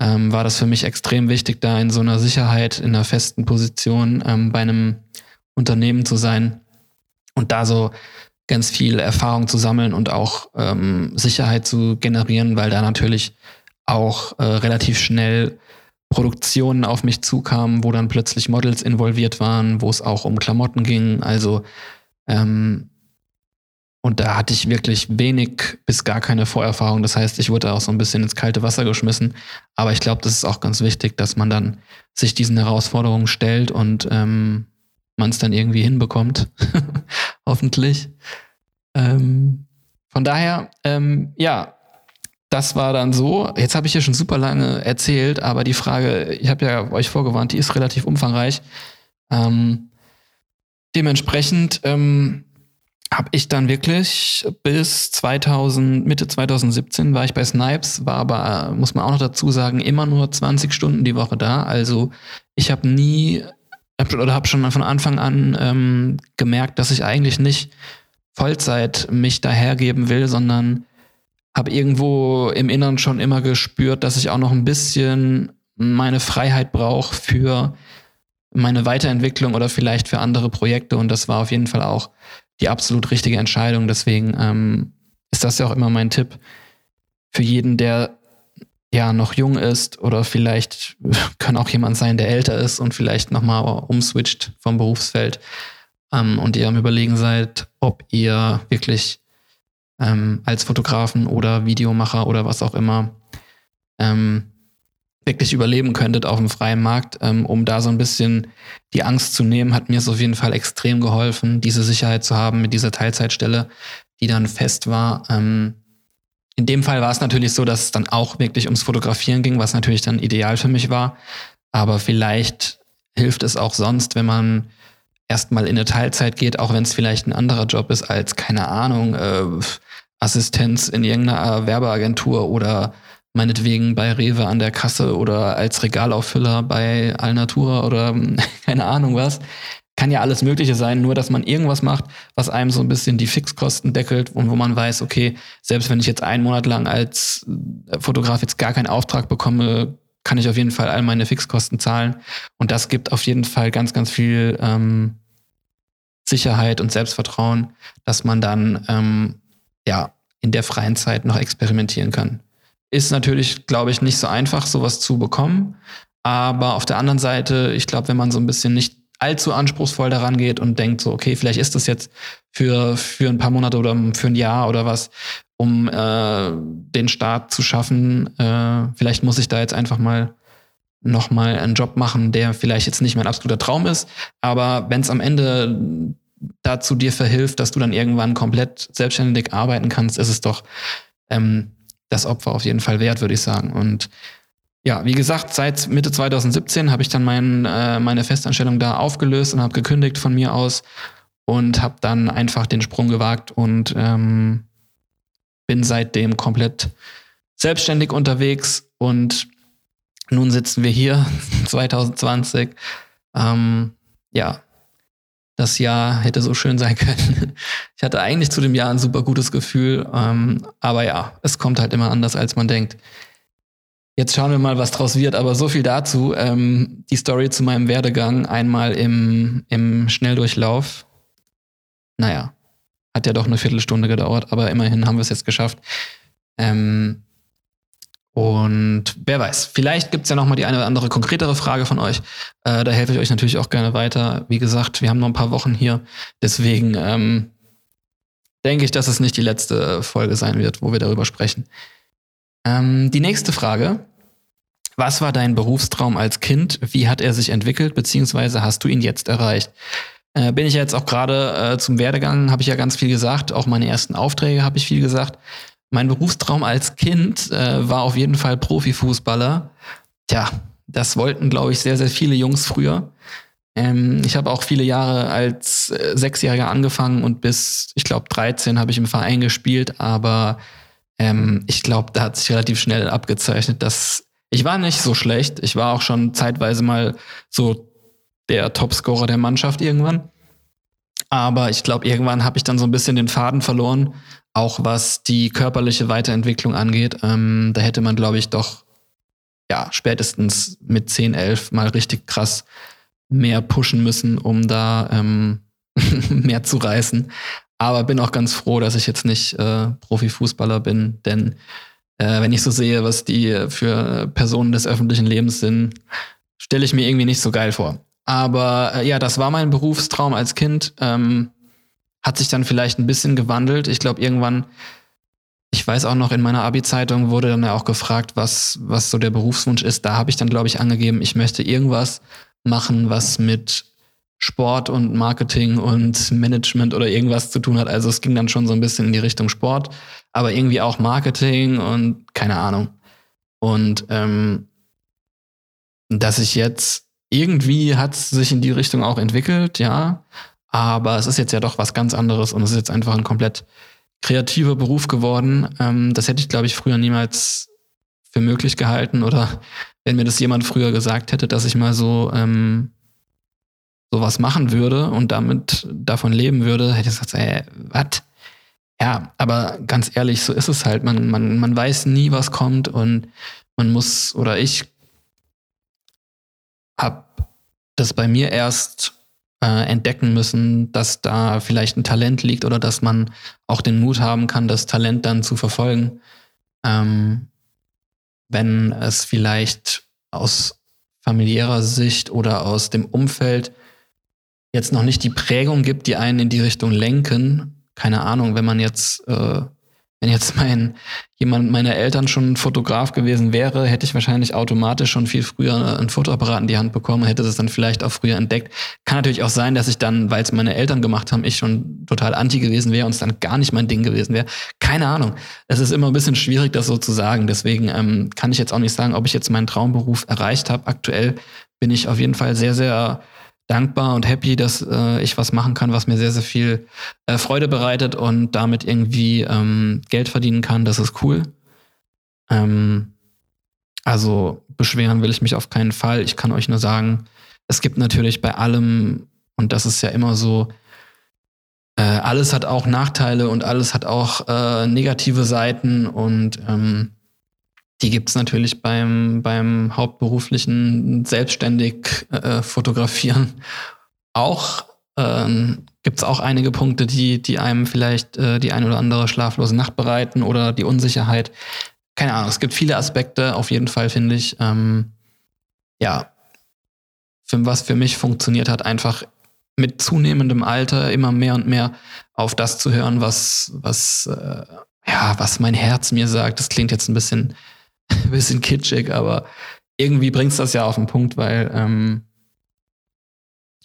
ähm, war das für mich extrem wichtig, da in so einer Sicherheit, in einer festen Position ähm, bei einem Unternehmen zu sein und da so ganz viel Erfahrung zu sammeln und auch ähm, Sicherheit zu generieren, weil da natürlich auch äh, relativ schnell Produktionen auf mich zukamen, wo dann plötzlich Models involviert waren, wo es auch um Klamotten ging. Also ähm, und da hatte ich wirklich wenig bis gar keine Vorerfahrung. Das heißt, ich wurde auch so ein bisschen ins kalte Wasser geschmissen. Aber ich glaube, das ist auch ganz wichtig, dass man dann sich diesen Herausforderungen stellt und ähm, man es dann irgendwie hinbekommt. Hoffentlich. Ähm, von daher, ähm, ja, das war dann so. Jetzt habe ich hier schon super lange erzählt, aber die Frage, ich habe ja euch vorgewarnt, die ist relativ umfangreich. Ähm, dementsprechend, ähm, habe ich dann wirklich bis 2000, Mitte 2017 war ich bei Snipes, war aber, muss man auch noch dazu sagen, immer nur 20 Stunden die Woche da. Also ich habe nie hab, oder habe schon von Anfang an ähm, gemerkt, dass ich eigentlich nicht Vollzeit mich dahergeben will, sondern habe irgendwo im Inneren schon immer gespürt, dass ich auch noch ein bisschen meine Freiheit brauche für meine Weiterentwicklung oder vielleicht für andere Projekte. Und das war auf jeden Fall auch die absolut richtige Entscheidung. Deswegen ähm, ist das ja auch immer mein Tipp für jeden, der ja noch jung ist oder vielleicht kann auch jemand sein, der älter ist und vielleicht nochmal umswitcht vom Berufsfeld ähm, und ihr am Überlegen seid, ob ihr wirklich ähm, als Fotografen oder Videomacher oder was auch immer ähm, wirklich überleben könntet auf dem freien Markt, ähm, um da so ein bisschen die Angst zu nehmen, hat mir es auf jeden Fall extrem geholfen, diese Sicherheit zu haben mit dieser Teilzeitstelle, die dann fest war. Ähm, in dem Fall war es natürlich so, dass es dann auch wirklich ums Fotografieren ging, was natürlich dann ideal für mich war. Aber vielleicht hilft es auch sonst, wenn man erstmal in eine Teilzeit geht, auch wenn es vielleicht ein anderer Job ist als, keine Ahnung, äh, Assistenz in irgendeiner Werbeagentur oder meinetwegen bei Rewe an der Kasse oder als Regalauffüller bei Alnatura oder keine Ahnung was. Kann ja alles Mögliche sein, nur dass man irgendwas macht, was einem so ein bisschen die Fixkosten deckelt und wo man weiß, okay, selbst wenn ich jetzt einen Monat lang als Fotograf jetzt gar keinen Auftrag bekomme, kann ich auf jeden Fall all meine Fixkosten zahlen. Und das gibt auf jeden Fall ganz, ganz viel ähm, Sicherheit und Selbstvertrauen, dass man dann ähm, ja in der freien Zeit noch experimentieren kann. Ist natürlich, glaube ich, nicht so einfach, sowas zu bekommen. Aber auf der anderen Seite, ich glaube, wenn man so ein bisschen nicht allzu anspruchsvoll daran geht und denkt so, okay, vielleicht ist das jetzt für, für ein paar Monate oder für ein Jahr oder was, um äh, den Start zu schaffen. Äh, vielleicht muss ich da jetzt einfach mal nochmal einen Job machen, der vielleicht jetzt nicht mein absoluter Traum ist. Aber wenn es am Ende dazu dir verhilft, dass du dann irgendwann komplett selbstständig arbeiten kannst, ist es doch ähm, das Opfer auf jeden Fall wert, würde ich sagen. Und ja, wie gesagt, seit Mitte 2017 habe ich dann mein, äh, meine Festanstellung da aufgelöst und habe gekündigt von mir aus und habe dann einfach den Sprung gewagt und ähm, bin seitdem komplett selbstständig unterwegs und nun sitzen wir hier 2020. Ähm, ja, das Jahr hätte so schön sein können. Ich hatte eigentlich zu dem Jahr ein super gutes Gefühl, ähm, aber ja, es kommt halt immer anders, als man denkt. Jetzt schauen wir mal, was draus wird, aber so viel dazu. Ähm, die Story zu meinem Werdegang einmal im, im Schnelldurchlauf. Naja, hat ja doch eine Viertelstunde gedauert, aber immerhin haben wir es jetzt geschafft. Ähm, und wer weiß, vielleicht gibt's ja noch mal die eine oder andere konkretere Frage von euch. Äh, da helfe ich euch natürlich auch gerne weiter. Wie gesagt, wir haben noch ein paar Wochen hier. Deswegen ähm, denke ich, dass es nicht die letzte Folge sein wird, wo wir darüber sprechen. Ähm, die nächste Frage. Was war dein Berufstraum als Kind? Wie hat er sich entwickelt, beziehungsweise hast du ihn jetzt erreicht? Äh, bin ich jetzt auch gerade äh, zum Werdegang, habe ich ja ganz viel gesagt. Auch meine ersten Aufträge habe ich viel gesagt. Mein Berufstraum als Kind äh, war auf jeden Fall Profifußballer. Tja, das wollten, glaube ich, sehr, sehr viele Jungs früher. Ähm, ich habe auch viele Jahre als äh, Sechsjähriger angefangen und bis, ich glaube, 13 habe ich im Verein gespielt, aber ähm, ich glaube, da hat sich relativ schnell abgezeichnet, dass ich war nicht so schlecht. Ich war auch schon zeitweise mal so der Topscorer der Mannschaft irgendwann. Aber ich glaube, irgendwann habe ich dann so ein bisschen den Faden verloren auch was die körperliche Weiterentwicklung angeht, ähm, da hätte man, glaube ich, doch ja spätestens mit 10, 11 mal richtig krass mehr pushen müssen, um da ähm, mehr zu reißen. Aber bin auch ganz froh, dass ich jetzt nicht äh, Profifußballer bin, denn äh, wenn ich so sehe, was die für Personen des öffentlichen Lebens sind, stelle ich mir irgendwie nicht so geil vor. Aber äh, ja, das war mein Berufstraum als Kind. Ähm, hat sich dann vielleicht ein bisschen gewandelt. Ich glaube, irgendwann, ich weiß auch noch, in meiner Abi-Zeitung wurde dann ja auch gefragt, was, was so der Berufswunsch ist. Da habe ich dann, glaube ich, angegeben, ich möchte irgendwas machen, was mit Sport und Marketing und Management oder irgendwas zu tun hat. Also es ging dann schon so ein bisschen in die Richtung Sport, aber irgendwie auch Marketing und keine Ahnung. Und ähm, dass ich jetzt irgendwie hat sich in die Richtung auch entwickelt, ja. Aber es ist jetzt ja doch was ganz anderes und es ist jetzt einfach ein komplett kreativer Beruf geworden. Ähm, das hätte ich, glaube ich, früher niemals für möglich gehalten oder wenn mir das jemand früher gesagt hätte, dass ich mal so ähm, sowas machen würde und damit davon leben würde, hätte ich gesagt, ey, was? Ja, aber ganz ehrlich, so ist es halt. Man, man, man weiß nie, was kommt und man muss, oder ich hab das bei mir erst äh, entdecken müssen, dass da vielleicht ein Talent liegt oder dass man auch den Mut haben kann, das Talent dann zu verfolgen. Ähm, wenn es vielleicht aus familiärer Sicht oder aus dem Umfeld jetzt noch nicht die Prägung gibt, die einen in die Richtung lenken. Keine Ahnung, wenn man jetzt äh, wenn jetzt mein, jemand meiner Eltern schon Fotograf gewesen wäre, hätte ich wahrscheinlich automatisch schon viel früher einen Fotoapparat in die Hand bekommen und hätte das dann vielleicht auch früher entdeckt. Kann natürlich auch sein, dass ich dann, weil es meine Eltern gemacht haben, ich schon total anti gewesen wäre und es dann gar nicht mein Ding gewesen wäre. Keine Ahnung. Es ist immer ein bisschen schwierig, das so zu sagen. Deswegen ähm, kann ich jetzt auch nicht sagen, ob ich jetzt meinen Traumberuf erreicht habe. Aktuell bin ich auf jeden Fall sehr, sehr dankbar und happy, dass äh, ich was machen kann, was mir sehr, sehr viel äh, Freude bereitet und damit irgendwie ähm, Geld verdienen kann. Das ist cool. Ähm, also beschweren will ich mich auf keinen Fall. Ich kann euch nur sagen, es gibt natürlich bei allem, und das ist ja immer so, äh, alles hat auch Nachteile und alles hat auch äh, negative Seiten und ähm, die gibt es natürlich beim, beim hauptberuflichen selbstständig äh, fotografieren auch. Ähm, gibt es auch einige Punkte, die, die einem vielleicht äh, die ein oder andere schlaflose Nacht bereiten oder die Unsicherheit. Keine Ahnung, es gibt viele Aspekte, auf jeden Fall finde ich. Ähm, ja, für, was für mich funktioniert hat, einfach mit zunehmendem Alter immer mehr und mehr auf das zu hören, was, was, äh, ja, was mein Herz mir sagt. Das klingt jetzt ein bisschen bisschen kitschig, aber irgendwie bringt es das ja auf den Punkt, weil ähm,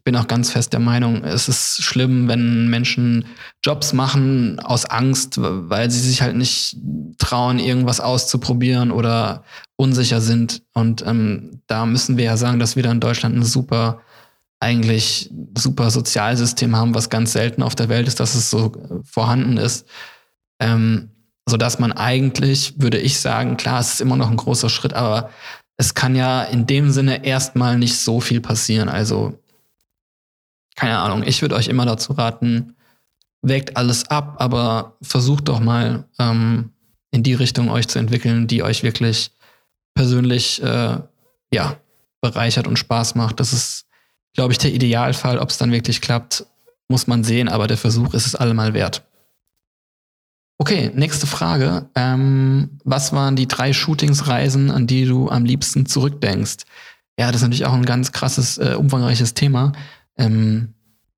ich bin auch ganz fest der Meinung, es ist schlimm, wenn Menschen Jobs machen aus Angst, weil sie sich halt nicht trauen, irgendwas auszuprobieren oder unsicher sind. Und ähm, da müssen wir ja sagen, dass wir da in Deutschland ein super, eigentlich super Sozialsystem haben, was ganz selten auf der Welt ist, dass es so vorhanden ist. Ähm, sodass man eigentlich, würde ich sagen, klar, es ist immer noch ein großer Schritt, aber es kann ja in dem Sinne erstmal nicht so viel passieren. Also, keine Ahnung, ich würde euch immer dazu raten, wägt alles ab, aber versucht doch mal ähm, in die Richtung euch zu entwickeln, die euch wirklich persönlich äh, ja, bereichert und Spaß macht. Das ist, glaube ich, der Idealfall. Ob es dann wirklich klappt, muss man sehen, aber der Versuch ist es allemal wert. Okay, nächste Frage. Ähm, was waren die drei Shootingsreisen, an die du am liebsten zurückdenkst? Ja, das ist natürlich auch ein ganz krasses, äh, umfangreiches Thema. Ähm,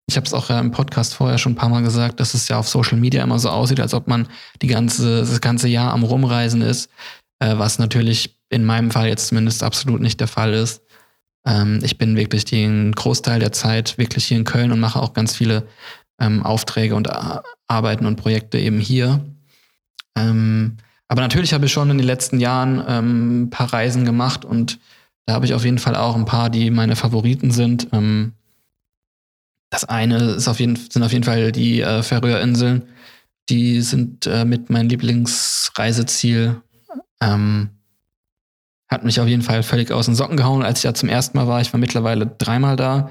ich habe es auch im Podcast vorher schon ein paar Mal gesagt, dass es ja auf Social Media immer so aussieht, als ob man die ganze, das ganze Jahr am Rumreisen ist, äh, was natürlich in meinem Fall jetzt zumindest absolut nicht der Fall ist. Ähm, ich bin wirklich den Großteil der Zeit wirklich hier in Köln und mache auch ganz viele ähm, Aufträge und Arbeiten und Projekte eben hier. Ähm, aber natürlich habe ich schon in den letzten Jahren ähm, ein paar Reisen gemacht und da habe ich auf jeden Fall auch ein paar, die meine Favoriten sind. Ähm, das eine auf jeden, sind auf jeden Fall die äh, Färöerinseln. Die sind äh, mit mein Lieblingsreiseziel. Ähm, hat mich auf jeden Fall völlig aus den Socken gehauen, als ich da zum ersten Mal war. Ich war mittlerweile dreimal da.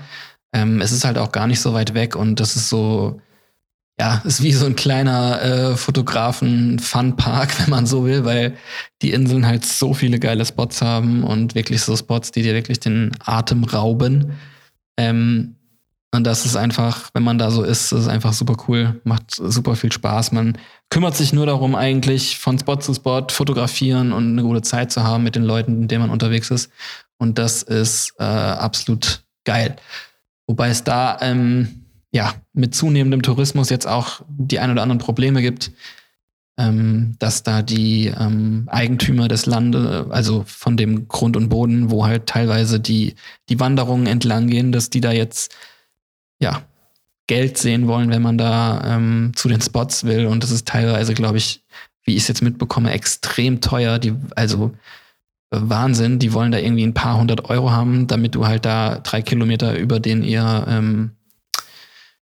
Ähm, es ist halt auch gar nicht so weit weg und das ist so, ja, ist wie so ein kleiner äh, Fotografen-Fun-Park, wenn man so will, weil die Inseln halt so viele geile Spots haben und wirklich so Spots, die dir wirklich den Atem rauben. Ähm, und das ist einfach, wenn man da so ist, ist einfach super cool, macht super viel Spaß. Man kümmert sich nur darum, eigentlich von Spot zu Spot fotografieren und eine gute Zeit zu haben mit den Leuten, mit denen man unterwegs ist. Und das ist äh, absolut geil. Wobei es da ähm, ja mit zunehmendem Tourismus jetzt auch die ein oder anderen Probleme gibt, ähm, dass da die ähm, Eigentümer des Landes, also von dem Grund und Boden, wo halt teilweise die, die Wanderungen entlang gehen, dass die da jetzt ja Geld sehen wollen, wenn man da ähm, zu den Spots will. Und das ist teilweise, glaube ich, wie ich es jetzt mitbekomme, extrem teuer. Die, also Wahnsinn. Die wollen da irgendwie ein paar hundert Euro haben, damit du halt da drei Kilometer über den ihr, ähm,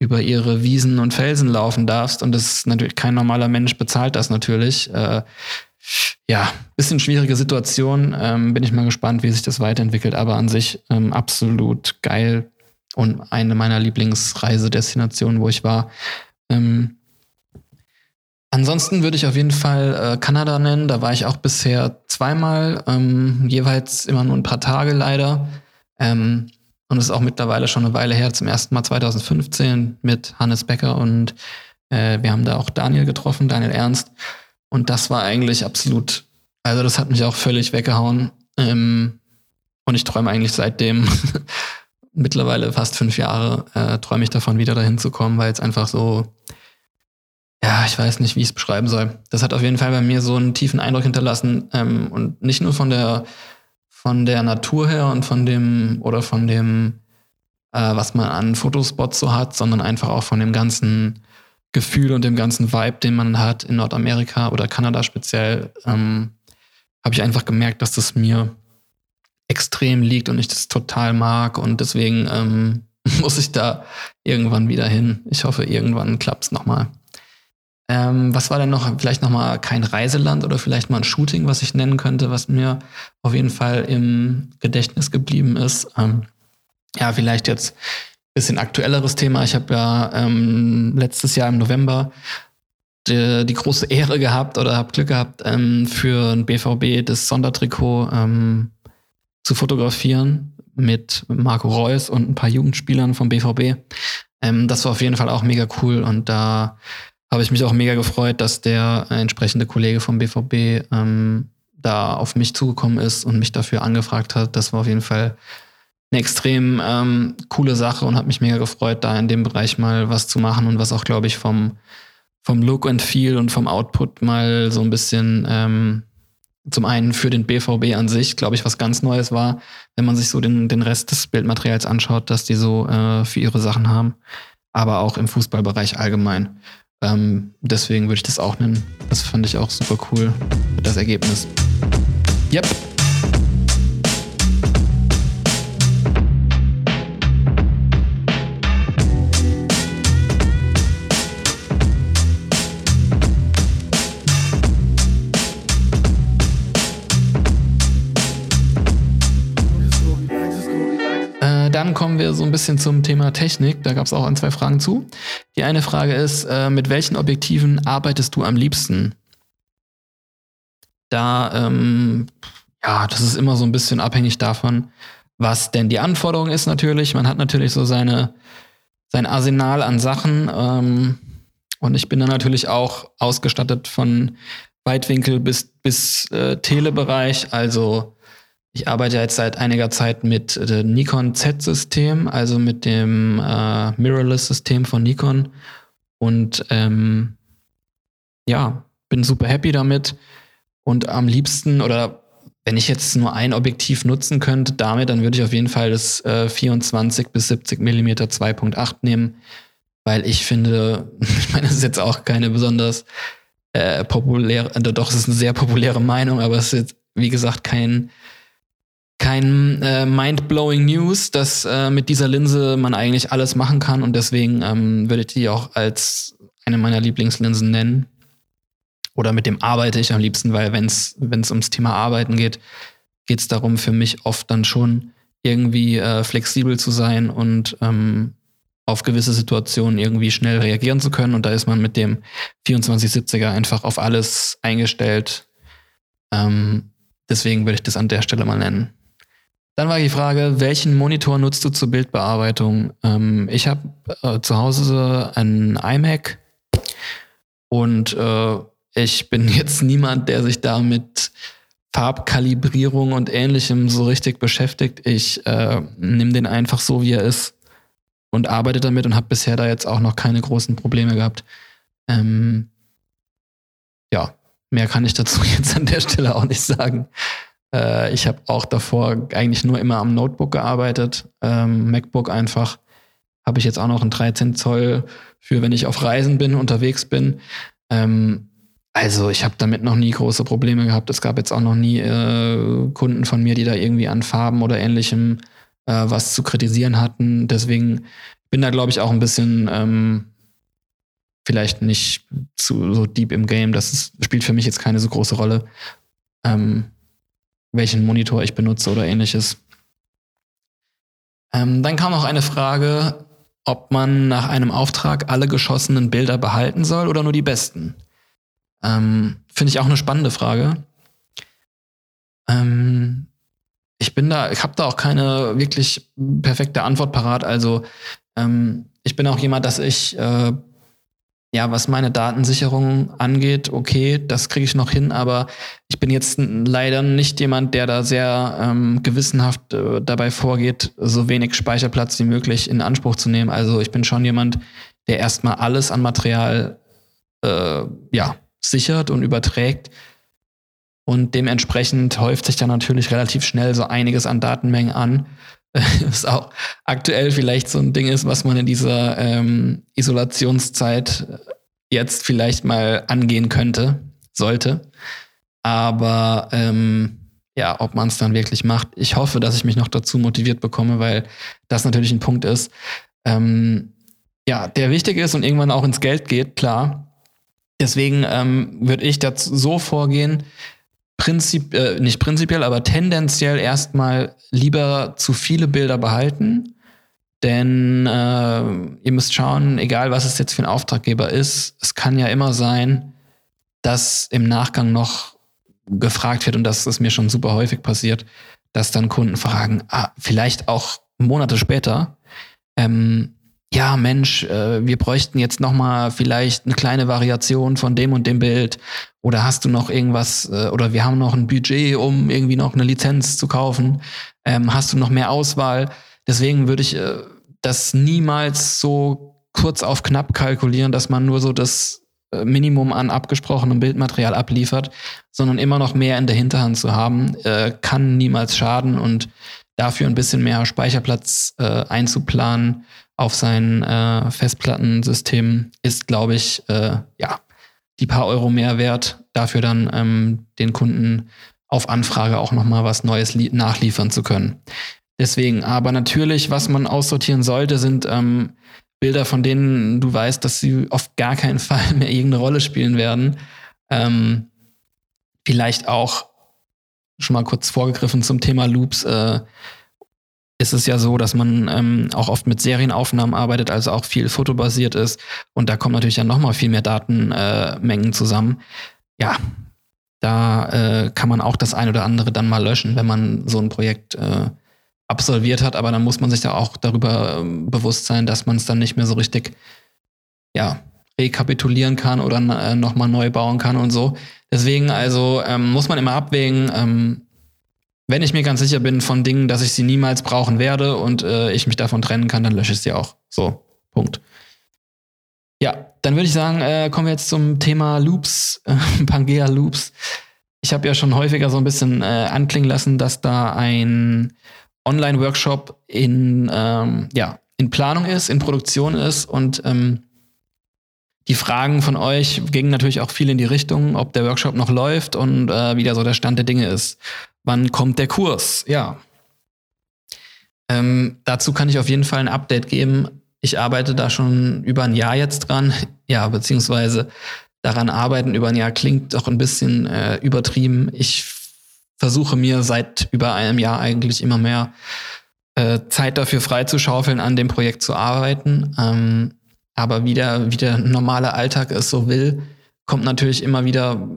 über ihre Wiesen und Felsen laufen darfst. Und das ist natürlich kein normaler Mensch bezahlt das natürlich. Äh, ja, bisschen schwierige Situation. Ähm, bin ich mal gespannt, wie sich das weiterentwickelt. Aber an sich ähm, absolut geil und eine meiner Lieblingsreisedestinationen, wo ich war. Ähm, ansonsten würde ich auf jeden Fall äh, Kanada nennen. Da war ich auch bisher zweimal, ähm, jeweils immer nur ein paar Tage leider. Ähm, und es ist auch mittlerweile schon eine Weile her, zum ersten Mal 2015 mit Hannes Becker und äh, wir haben da auch Daniel getroffen, Daniel Ernst. Und das war eigentlich absolut, also das hat mich auch völlig weggehauen. Ähm, und ich träume eigentlich seitdem mittlerweile fast fünf Jahre, äh, träume ich davon, wieder dahin zu kommen, weil es einfach so, ja, ich weiß nicht, wie ich es beschreiben soll. Das hat auf jeden Fall bei mir so einen tiefen Eindruck hinterlassen. Ähm, und nicht nur von der von der Natur her und von dem oder von dem, äh, was man an Fotospots so hat, sondern einfach auch von dem ganzen Gefühl und dem ganzen Vibe, den man hat in Nordamerika oder Kanada speziell, ähm, habe ich einfach gemerkt, dass das mir extrem liegt und ich das total mag und deswegen ähm, muss ich da irgendwann wieder hin. Ich hoffe, irgendwann klappt es nochmal. Ähm, was war denn noch, vielleicht nochmal kein Reiseland oder vielleicht mal ein Shooting, was ich nennen könnte, was mir auf jeden Fall im Gedächtnis geblieben ist? Ähm, ja, vielleicht jetzt ein bisschen aktuelleres Thema. Ich habe ja ähm, letztes Jahr im November die, die, große Ehre gehabt oder habe Glück gehabt, ähm, für ein BVB das Sondertrikot ähm, zu fotografieren mit Marco Reus und ein paar Jugendspielern vom BVB. Ähm, das war auf jeden Fall auch mega cool und da habe ich mich auch mega gefreut, dass der entsprechende Kollege vom BVB ähm, da auf mich zugekommen ist und mich dafür angefragt hat. Das war auf jeden Fall eine extrem ähm, coole Sache und hat mich mega gefreut, da in dem Bereich mal was zu machen und was auch, glaube ich, vom, vom Look and Feel und vom Output mal so ein bisschen ähm, zum einen für den BVB an sich, glaube ich, was ganz Neues war, wenn man sich so den, den Rest des Bildmaterials anschaut, dass die so äh, für ihre Sachen haben, aber auch im Fußballbereich allgemein. Ähm, deswegen würde ich das auch nennen. Das fand ich auch super cool, das Ergebnis. Yep. Wir so ein bisschen zum Thema Technik. Da gab es auch ein, zwei Fragen zu. Die eine Frage ist, äh, mit welchen Objektiven arbeitest du am liebsten? Da, ähm, ja, das ist immer so ein bisschen abhängig davon, was denn die Anforderung ist natürlich. Man hat natürlich so seine, sein Arsenal an Sachen. Ähm, und ich bin dann natürlich auch ausgestattet von Weitwinkel bis, bis äh, Telebereich, also ich arbeite jetzt seit einiger Zeit mit dem Nikon Z-System, also mit dem äh, Mirrorless-System von Nikon. Und ähm, ja, bin super happy damit. Und am liebsten, oder wenn ich jetzt nur ein Objektiv nutzen könnte damit, dann würde ich auf jeden Fall das äh, 24 bis 70 mm 2.8 nehmen, weil ich finde, ich meine, das ist jetzt auch keine besonders äh, populäre, äh, doch, es ist eine sehr populäre Meinung, aber es ist jetzt, wie gesagt, kein kein äh, mind-blowing News, dass äh, mit dieser Linse man eigentlich alles machen kann und deswegen ähm, würde ich die auch als eine meiner Lieblingslinsen nennen. Oder mit dem arbeite ich am liebsten, weil wenn es ums Thema Arbeiten geht, geht es darum, für mich oft dann schon irgendwie äh, flexibel zu sein und ähm, auf gewisse Situationen irgendwie schnell reagieren zu können. Und da ist man mit dem 2470er einfach auf alles eingestellt. Ähm, deswegen würde ich das an der Stelle mal nennen. Dann war die Frage, welchen Monitor nutzt du zur Bildbearbeitung? Ähm, ich habe äh, zu Hause einen iMac und äh, ich bin jetzt niemand, der sich da mit Farbkalibrierung und ähnlichem so richtig beschäftigt. Ich äh, nehme den einfach so, wie er ist und arbeite damit und habe bisher da jetzt auch noch keine großen Probleme gehabt. Ähm, ja, mehr kann ich dazu jetzt an der Stelle auch nicht sagen. Äh, ich habe auch davor eigentlich nur immer am Notebook gearbeitet. Ähm, MacBook einfach. Habe ich jetzt auch noch einen 13 Zoll für, wenn ich auf Reisen bin, unterwegs bin. Ähm, also ich habe damit noch nie große Probleme gehabt. Es gab jetzt auch noch nie äh, Kunden von mir, die da irgendwie an Farben oder ähnlichem äh, was zu kritisieren hatten. Deswegen bin da, glaube ich, auch ein bisschen ähm, vielleicht nicht zu, so deep im Game. Das ist, spielt für mich jetzt keine so große Rolle, ähm, welchen Monitor ich benutze oder ähnliches. Ähm, dann kam noch eine Frage, ob man nach einem Auftrag alle geschossenen Bilder behalten soll oder nur die besten. Ähm, Finde ich auch eine spannende Frage. Ähm, ich bin da, ich habe da auch keine wirklich perfekte Antwort parat. Also ähm, ich bin auch jemand, dass ich äh, ja, was meine Datensicherung angeht, okay, das kriege ich noch hin, aber ich bin jetzt leider nicht jemand, der da sehr ähm, gewissenhaft äh, dabei vorgeht, so wenig Speicherplatz wie möglich in Anspruch zu nehmen. Also ich bin schon jemand, der erstmal alles an Material äh, ja, sichert und überträgt. Und dementsprechend häuft sich dann natürlich relativ schnell so einiges an Datenmengen an. was auch aktuell vielleicht so ein Ding ist, was man in dieser ähm, Isolationszeit jetzt vielleicht mal angehen könnte, sollte. Aber ähm, ja, ob man es dann wirklich macht, ich hoffe, dass ich mich noch dazu motiviert bekomme, weil das natürlich ein Punkt ist, ähm, ja, der wichtig ist und irgendwann auch ins Geld geht, klar. Deswegen ähm, würde ich dazu so vorgehen, prinzip, äh, nicht prinzipiell, aber tendenziell erstmal lieber zu viele Bilder behalten. Denn äh, ihr müsst schauen, egal was es jetzt für ein Auftraggeber ist, es kann ja immer sein, dass im Nachgang noch gefragt wird, und das ist mir schon super häufig passiert, dass dann Kunden fragen, ah, vielleicht auch Monate später, ähm, ja, Mensch, äh, wir bräuchten jetzt noch mal vielleicht eine kleine Variation von dem und dem Bild oder hast du noch irgendwas äh, oder wir haben noch ein Budget, um irgendwie noch eine Lizenz zu kaufen? Ähm, hast du noch mehr Auswahl? Deswegen würde ich äh, das niemals so kurz auf knapp kalkulieren, dass man nur so das äh, Minimum an abgesprochenem Bildmaterial abliefert, sondern immer noch mehr in der Hinterhand zu haben, äh, kann niemals schaden und dafür ein bisschen mehr Speicherplatz äh, einzuplanen auf sein äh, Festplattensystem ist, glaube ich, äh, ja, die paar Euro mehr wert, dafür dann ähm, den Kunden auf Anfrage auch nochmal was Neues nachliefern zu können. Deswegen, aber natürlich, was man aussortieren sollte, sind ähm, Bilder, von denen du weißt, dass sie auf gar keinen Fall mehr irgendeine Rolle spielen werden. Ähm, vielleicht auch schon mal kurz vorgegriffen zum Thema Loops. Äh, ist es ja so, dass man ähm, auch oft mit Serienaufnahmen arbeitet, also auch viel fotobasiert ist. Und da kommen natürlich dann nochmal viel mehr Datenmengen äh, zusammen. Ja, da äh, kann man auch das ein oder andere dann mal löschen, wenn man so ein Projekt äh, absolviert hat. Aber dann muss man sich da auch darüber ähm, bewusst sein, dass man es dann nicht mehr so richtig, ja, rekapitulieren kann oder äh, nochmal neu bauen kann und so. Deswegen also ähm, muss man immer abwägen, ähm, wenn ich mir ganz sicher bin von Dingen, dass ich sie niemals brauchen werde und äh, ich mich davon trennen kann, dann lösche ich sie auch. So, Punkt. Ja, dann würde ich sagen, äh, kommen wir jetzt zum Thema Loops, äh, Pangea Loops. Ich habe ja schon häufiger so ein bisschen äh, anklingen lassen, dass da ein Online-Workshop in, ähm, ja, in Planung ist, in Produktion ist und ähm, die Fragen von euch gingen natürlich auch viel in die Richtung, ob der Workshop noch läuft und äh, wie da so der Stand der Dinge ist. Wann kommt der Kurs? Ja. Ähm, dazu kann ich auf jeden Fall ein Update geben. Ich arbeite da schon über ein Jahr jetzt dran. Ja, beziehungsweise daran arbeiten über ein Jahr klingt doch ein bisschen äh, übertrieben. Ich versuche mir seit über einem Jahr eigentlich immer mehr äh, Zeit dafür freizuschaufeln, an dem Projekt zu arbeiten. Ähm, aber wie der, wie der normale Alltag es so will, kommt natürlich immer wieder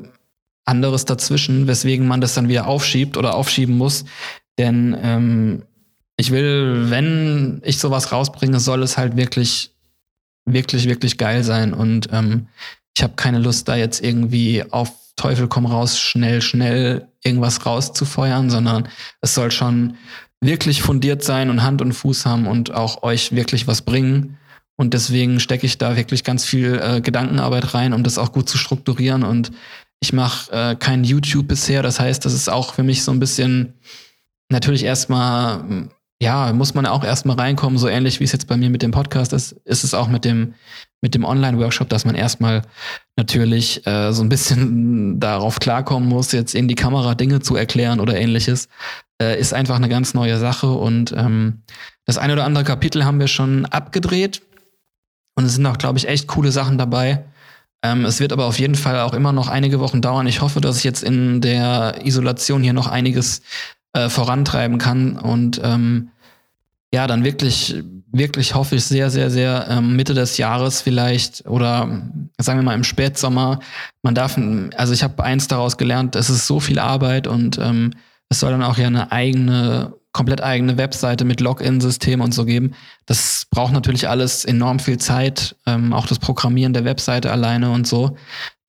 anderes dazwischen, weswegen man das dann wieder aufschiebt oder aufschieben muss. Denn ähm, ich will, wenn ich sowas rausbringe, soll es halt wirklich, wirklich, wirklich geil sein. Und ähm, ich habe keine Lust, da jetzt irgendwie auf Teufel komm raus, schnell, schnell irgendwas rauszufeuern, sondern es soll schon wirklich fundiert sein und Hand und Fuß haben und auch euch wirklich was bringen. Und deswegen stecke ich da wirklich ganz viel äh, Gedankenarbeit rein, um das auch gut zu strukturieren. Und ich mache äh, kein YouTube bisher. Das heißt, das ist auch für mich so ein bisschen natürlich erstmal, ja, muss man auch erstmal reinkommen, so ähnlich wie es jetzt bei mir mit dem Podcast ist, ist es auch mit dem, mit dem Online-Workshop, dass man erstmal natürlich äh, so ein bisschen darauf klarkommen muss, jetzt in die Kamera Dinge zu erklären oder ähnliches. äh, ist einfach eine ganz neue Sache und ähm, das eine oder andere Kapitel haben wir schon abgedreht und es sind auch, glaube ich, echt coole Sachen dabei. Ähm, es wird aber auf jeden Fall auch immer noch einige Wochen dauern. Ich hoffe, dass ich jetzt in der Isolation hier noch einiges äh, vorantreiben kann und ähm, ja, dann wirklich, wirklich hoffe ich sehr, sehr, sehr ähm, Mitte des Jahres vielleicht oder sagen wir mal im Spätsommer. Man darf, also ich habe eins daraus gelernt, es ist so viel Arbeit und ähm, es soll dann auch ja eine eigene, komplett eigene Webseite mit Login-System und so geben. Das braucht natürlich alles enorm viel Zeit, ähm, auch das Programmieren der Webseite alleine und so.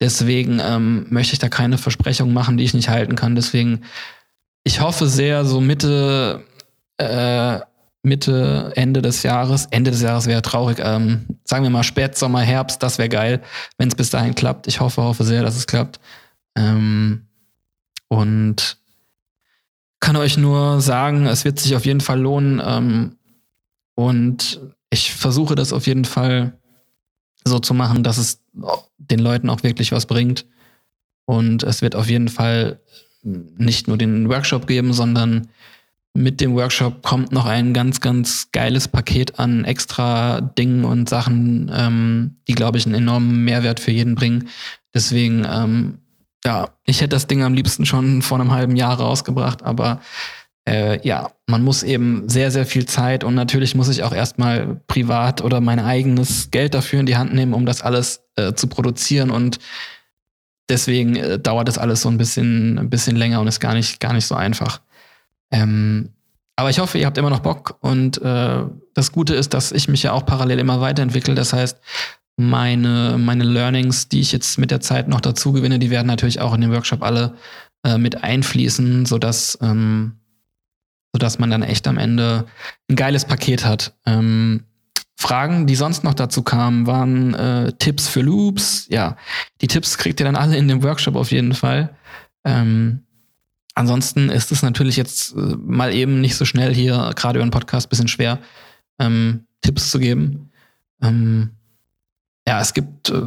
Deswegen ähm, möchte ich da keine Versprechungen machen, die ich nicht halten kann. Deswegen, ich hoffe sehr, so Mitte äh, Mitte, Ende des Jahres. Ende des Jahres wäre traurig. Ähm, sagen wir mal Spätsommer, Herbst, das wäre geil, wenn es bis dahin klappt. Ich hoffe, hoffe sehr, dass es klappt. Ähm, und kann euch nur sagen, es wird sich auf jeden Fall lohnen. Ähm, und ich versuche das auf jeden Fall so zu machen, dass es den Leuten auch wirklich was bringt. Und es wird auf jeden Fall nicht nur den Workshop geben, sondern mit dem Workshop kommt noch ein ganz, ganz geiles Paket an extra Dingen und Sachen, ähm, die, glaube ich, einen enormen Mehrwert für jeden bringen. Deswegen, ähm, ja, ich hätte das Ding am liebsten schon vor einem halben Jahr rausgebracht, aber äh, ja, man muss eben sehr, sehr viel Zeit und natürlich muss ich auch erstmal privat oder mein eigenes Geld dafür in die Hand nehmen, um das alles äh, zu produzieren und deswegen äh, dauert das alles so ein bisschen, ein bisschen länger und ist gar nicht, gar nicht so einfach. Ähm, aber ich hoffe, ihr habt immer noch Bock und äh, das Gute ist, dass ich mich ja auch parallel immer weiterentwickle. Das heißt, meine, meine Learnings, die ich jetzt mit der Zeit noch dazu gewinne, die werden natürlich auch in den Workshop alle äh, mit einfließen, sodass, ähm, sodass man dann echt am Ende ein geiles Paket hat. Ähm, Fragen, die sonst noch dazu kamen, waren äh, Tipps für Loops. Ja, die Tipps kriegt ihr dann alle in dem Workshop auf jeden Fall. Ähm, Ansonsten ist es natürlich jetzt äh, mal eben nicht so schnell hier, gerade über einen Podcast, bisschen schwer, ähm, Tipps zu geben. Ähm, ja, es gibt, äh,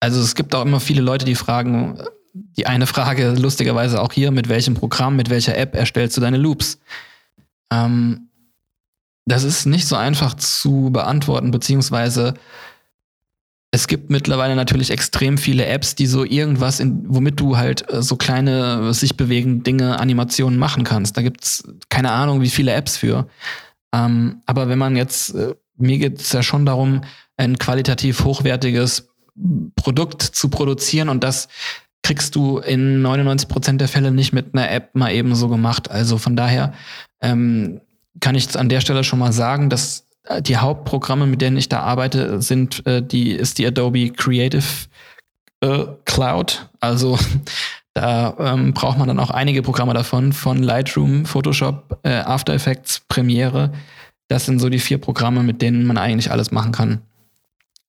also es gibt auch immer viele Leute, die fragen, die eine Frage lustigerweise auch hier, mit welchem Programm, mit welcher App erstellst du deine Loops? Ähm, das ist nicht so einfach zu beantworten, beziehungsweise es gibt mittlerweile natürlich extrem viele Apps, die so irgendwas, in, womit du halt äh, so kleine sich bewegende Dinge, Animationen machen kannst. Da gibt's keine Ahnung, wie viele Apps für. Ähm, aber wenn man jetzt, äh, mir geht es ja schon darum, ein qualitativ hochwertiges Produkt zu produzieren und das kriegst du in 99 Prozent der Fälle nicht mit einer App mal eben so gemacht. Also von daher ähm, kann ich an der Stelle schon mal sagen, dass die Hauptprogramme, mit denen ich da arbeite, sind äh, die, ist die Adobe Creative äh, Cloud. Also da ähm, braucht man dann auch einige Programme davon, von Lightroom, Photoshop, äh, After Effects, Premiere. Das sind so die vier Programme, mit denen man eigentlich alles machen kann.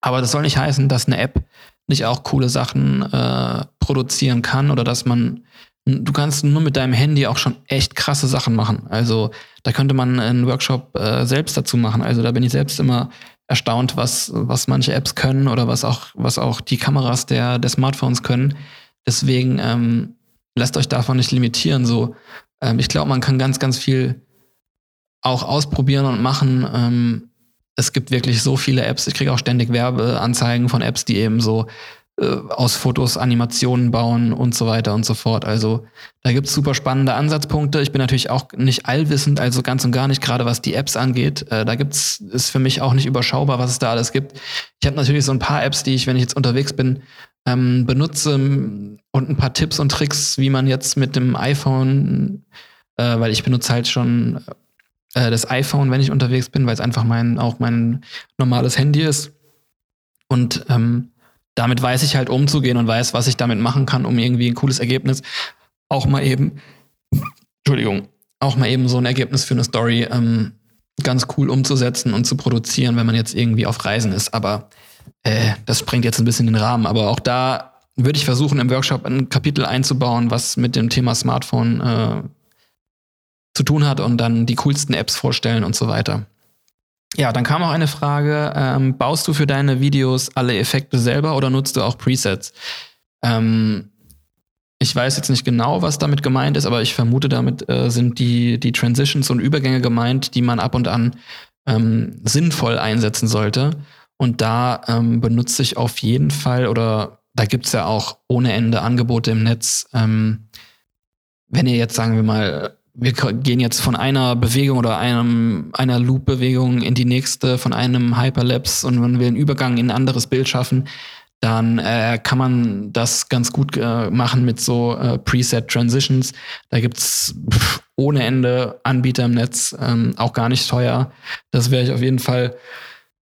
Aber das soll nicht heißen, dass eine App nicht auch coole Sachen äh, produzieren kann oder dass man du kannst nur mit deinem Handy auch schon echt krasse Sachen machen. Also da könnte man einen Workshop äh, selbst dazu machen. Also da bin ich selbst immer erstaunt, was, was manche Apps können oder was auch, was auch die Kameras der, der Smartphones können. Deswegen ähm, lasst euch davon nicht limitieren. So, ähm, ich glaube, man kann ganz, ganz viel auch ausprobieren und machen. Ähm, es gibt wirklich so viele Apps. Ich kriege auch ständig Werbeanzeigen von Apps, die eben so äh, aus Fotos Animationen bauen und so weiter und so fort. Also da gibt es super spannende Ansatzpunkte. Ich bin natürlich auch nicht allwissend, also ganz und gar nicht, gerade was die Apps angeht. Äh, da gibt's, ist für mich auch nicht überschaubar, was es da alles gibt. Ich habe natürlich so ein paar Apps, die ich, wenn ich jetzt unterwegs bin, ähm, benutze und ein paar Tipps und Tricks, wie man jetzt mit dem iPhone, äh, weil ich benutze halt schon äh, das iPhone, wenn ich unterwegs bin, weil es einfach mein, auch mein normales Handy ist. Und ähm, damit weiß ich halt umzugehen und weiß, was ich damit machen kann, um irgendwie ein cooles Ergebnis auch mal eben, Entschuldigung, auch mal eben so ein Ergebnis für eine Story ähm, ganz cool umzusetzen und zu produzieren, wenn man jetzt irgendwie auf Reisen ist. Aber äh, das sprengt jetzt ein bisschen den Rahmen. Aber auch da würde ich versuchen, im Workshop ein Kapitel einzubauen, was mit dem Thema Smartphone äh, zu tun hat und dann die coolsten Apps vorstellen und so weiter. Ja, dann kam auch eine Frage, ähm, baust du für deine Videos alle Effekte selber oder nutzt du auch Presets? Ähm, ich weiß jetzt nicht genau, was damit gemeint ist, aber ich vermute, damit äh, sind die, die Transitions und Übergänge gemeint, die man ab und an ähm, sinnvoll einsetzen sollte. Und da ähm, benutze ich auf jeden Fall, oder da gibt es ja auch ohne Ende Angebote im Netz. Ähm, wenn ihr jetzt, sagen wir mal, wir gehen jetzt von einer Bewegung oder einem, einer Loop-Bewegung in die nächste, von einem Hyperlapse und man will einen Übergang in ein anderes Bild schaffen, dann äh, kann man das ganz gut äh, machen mit so äh, Preset Transitions. Da gibt's pff, ohne Ende Anbieter im Netz, ähm, auch gar nicht teuer. Das wäre ich auf jeden Fall,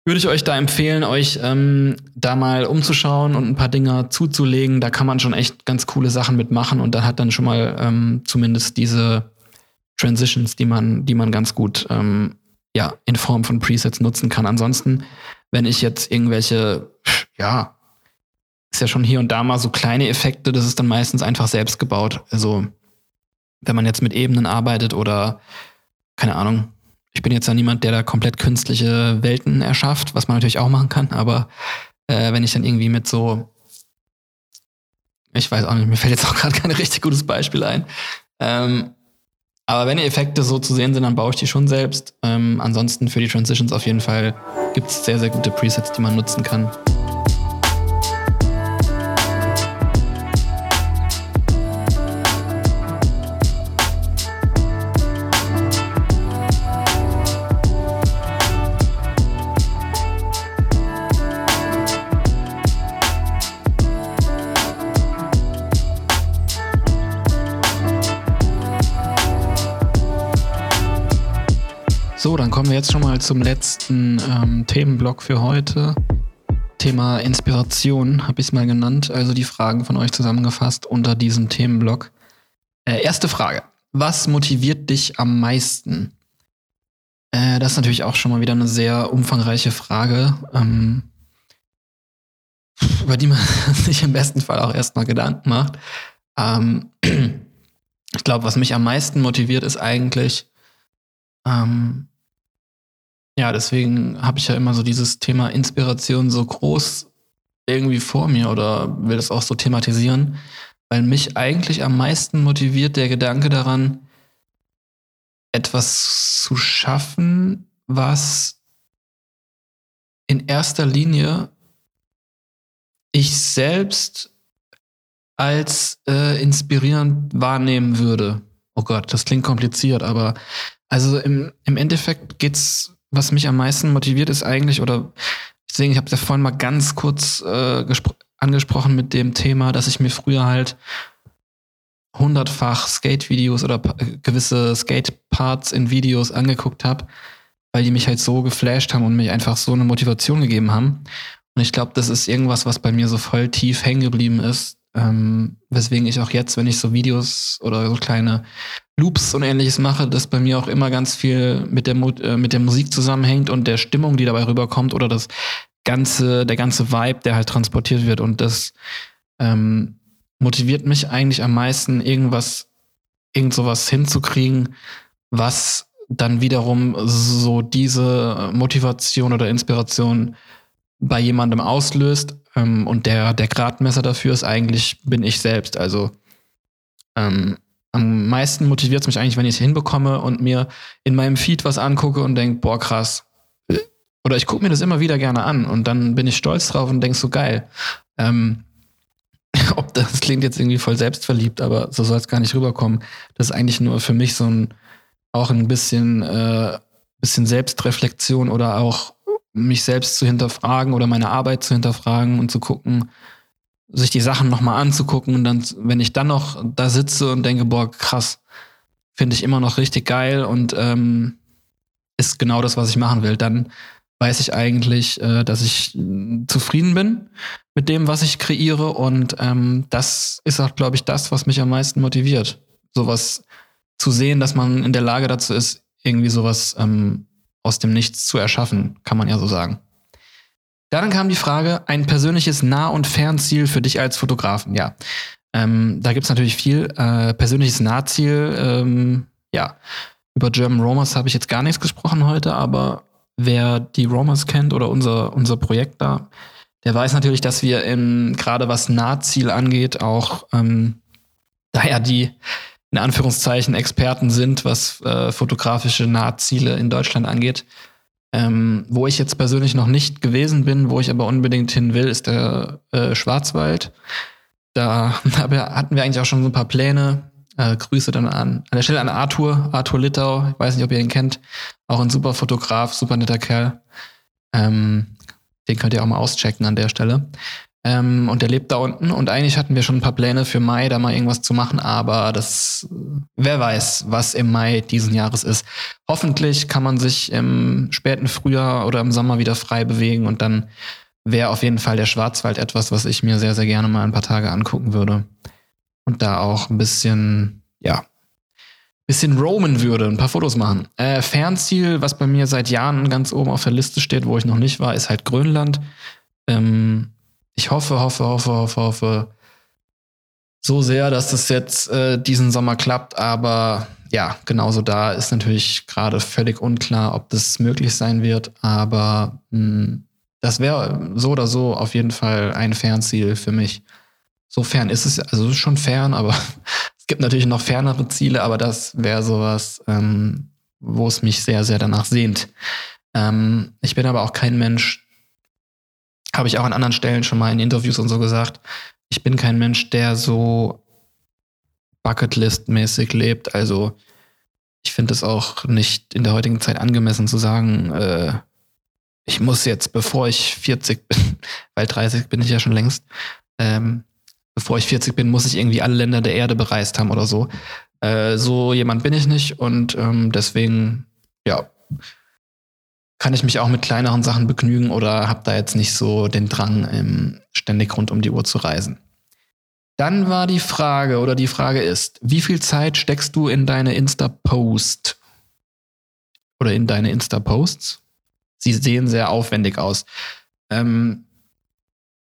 würde ich euch da empfehlen, euch ähm, da mal umzuschauen und ein paar Dinger zuzulegen. Da kann man schon echt ganz coole Sachen mitmachen und da hat dann schon mal ähm, zumindest diese Transitions, die man, die man ganz gut ähm, ja, in Form von Presets nutzen kann. Ansonsten, wenn ich jetzt irgendwelche, ja, ist ja schon hier und da mal so kleine Effekte, das ist dann meistens einfach selbst gebaut. Also, wenn man jetzt mit Ebenen arbeitet oder, keine Ahnung, ich bin jetzt ja niemand, der da komplett künstliche Welten erschafft, was man natürlich auch machen kann, aber äh, wenn ich dann irgendwie mit so, ich weiß auch nicht, mir fällt jetzt auch gerade kein richtig gutes Beispiel ein. Ähm, aber wenn die Effekte so zu sehen sind, dann baue ich die schon selbst. Ähm, ansonsten für die Transitions auf jeden Fall gibt es sehr, sehr gute Presets, die man nutzen kann. So, dann kommen wir jetzt schon mal zum letzten ähm, Themenblock für heute. Thema Inspiration habe ich es mal genannt, also die Fragen von euch zusammengefasst unter diesem Themenblock. Äh, erste Frage. Was motiviert dich am meisten? Äh, das ist natürlich auch schon mal wieder eine sehr umfangreiche Frage, ähm, über die man sich im besten Fall auch erstmal Gedanken macht. Ähm, ich glaube, was mich am meisten motiviert, ist eigentlich, ähm, ja, deswegen habe ich ja immer so dieses Thema Inspiration so groß irgendwie vor mir oder will das auch so thematisieren, weil mich eigentlich am meisten motiviert der Gedanke daran, etwas zu schaffen, was in erster Linie ich selbst als äh, inspirierend wahrnehmen würde. Oh Gott, das klingt kompliziert, aber also im, im Endeffekt geht's was mich am meisten motiviert, ist eigentlich, oder deswegen, ich habe es ja vorhin mal ganz kurz äh, angesprochen mit dem Thema, dass ich mir früher halt hundertfach Skate-Videos oder gewisse Skate-Parts in Videos angeguckt habe, weil die mich halt so geflasht haben und mich einfach so eine Motivation gegeben haben. Und ich glaube, das ist irgendwas, was bei mir so voll tief hängen geblieben ist, ähm, weswegen ich auch jetzt, wenn ich so Videos oder so kleine Loops und ähnliches mache, das bei mir auch immer ganz viel mit der, äh, mit der Musik zusammenhängt und der Stimmung, die dabei rüberkommt oder das ganze, der ganze Vibe, der halt transportiert wird. Und das ähm, motiviert mich eigentlich am meisten, irgendwas, irgend sowas hinzukriegen, was dann wiederum so diese Motivation oder Inspiration bei jemandem auslöst. Ähm, und der, der Gradmesser dafür ist eigentlich, bin ich selbst. Also ähm, am meisten motiviert es mich eigentlich, wenn ich es hinbekomme und mir in meinem Feed was angucke und denke, boah, krass. Oder ich gucke mir das immer wieder gerne an und dann bin ich stolz drauf und denke so geil. Ähm, ob das klingt jetzt irgendwie voll selbstverliebt, aber so soll es gar nicht rüberkommen. Das ist eigentlich nur für mich so ein auch ein bisschen, äh, bisschen Selbstreflexion oder auch mich selbst zu hinterfragen oder meine Arbeit zu hinterfragen und zu gucken, sich die Sachen nochmal anzugucken und dann, wenn ich dann noch da sitze und denke, boah, krass, finde ich immer noch richtig geil und ähm, ist genau das, was ich machen will, dann weiß ich eigentlich, äh, dass ich zufrieden bin mit dem, was ich kreiere und ähm, das ist auch, glaube ich, das, was mich am meisten motiviert. Sowas zu sehen, dass man in der Lage dazu ist, irgendwie sowas ähm, aus dem Nichts zu erschaffen, kann man ja so sagen. Dann kam die Frage, ein persönliches Nah- und Fernziel für dich als Fotografen. Ja, ähm, da gibt's natürlich viel. Äh, persönliches Nahziel, ähm, ja, über German Romers habe ich jetzt gar nichts gesprochen heute, aber wer die Romers kennt oder unser, unser Projekt da, der weiß natürlich, dass wir gerade was Nahziel angeht, auch ähm, da ja die in Anführungszeichen Experten sind, was äh, fotografische Nahziele in Deutschland angeht. Ähm, wo ich jetzt persönlich noch nicht gewesen bin, wo ich aber unbedingt hin will, ist der äh, Schwarzwald. Da hatten wir eigentlich auch schon so ein paar Pläne. Äh, Grüße dann an, an der Stelle an Arthur, Arthur Littau. Ich weiß nicht, ob ihr ihn kennt. Auch ein super Fotograf, super netter Kerl. Ähm, den könnt ihr auch mal auschecken an der Stelle. Ähm, und der lebt da unten. Und eigentlich hatten wir schon ein paar Pläne für Mai, da mal irgendwas zu machen, aber das, wer weiß, was im Mai diesen Jahres ist. Hoffentlich kann man sich im späten Frühjahr oder im Sommer wieder frei bewegen und dann wäre auf jeden Fall der Schwarzwald etwas, was ich mir sehr, sehr gerne mal ein paar Tage angucken würde. Und da auch ein bisschen, ja, bisschen roamen würde, ein paar Fotos machen. Äh, Fernziel, was bei mir seit Jahren ganz oben auf der Liste steht, wo ich noch nicht war, ist halt Grönland. Ähm, ich hoffe, hoffe, hoffe, hoffe, hoffe so sehr, dass das jetzt äh, diesen Sommer klappt. Aber ja, genauso da ist natürlich gerade völlig unklar, ob das möglich sein wird. Aber mh, hm, das wäre so oder so auf jeden Fall ein Fernziel für mich. So fern ist es, also ist schon fern, aber es gibt natürlich noch fernere Ziele, aber das wäre sowas, ähm, wo es mich sehr, sehr danach sehnt. Ähm, ich bin aber auch kein Mensch, habe ich auch an anderen Stellen schon mal in Interviews und so gesagt, ich bin kein Mensch, der so Bucketlist-mäßig lebt. Also ich finde es auch nicht in der heutigen Zeit angemessen zu sagen, äh, ich muss jetzt, bevor ich 40 bin, weil 30 bin ich ja schon längst, ähm, bevor ich 40 bin, muss ich irgendwie alle Länder der Erde bereist haben oder so. Äh, so jemand bin ich nicht und ähm, deswegen, ja, kann ich mich auch mit kleineren Sachen begnügen oder habe da jetzt nicht so den Drang, ähm, ständig rund um die Uhr zu reisen. Dann war die Frage oder die Frage ist, wie viel Zeit steckst du in deine Insta-Post oder in deine Insta-Posts? Sie sehen sehr aufwendig aus. Ähm,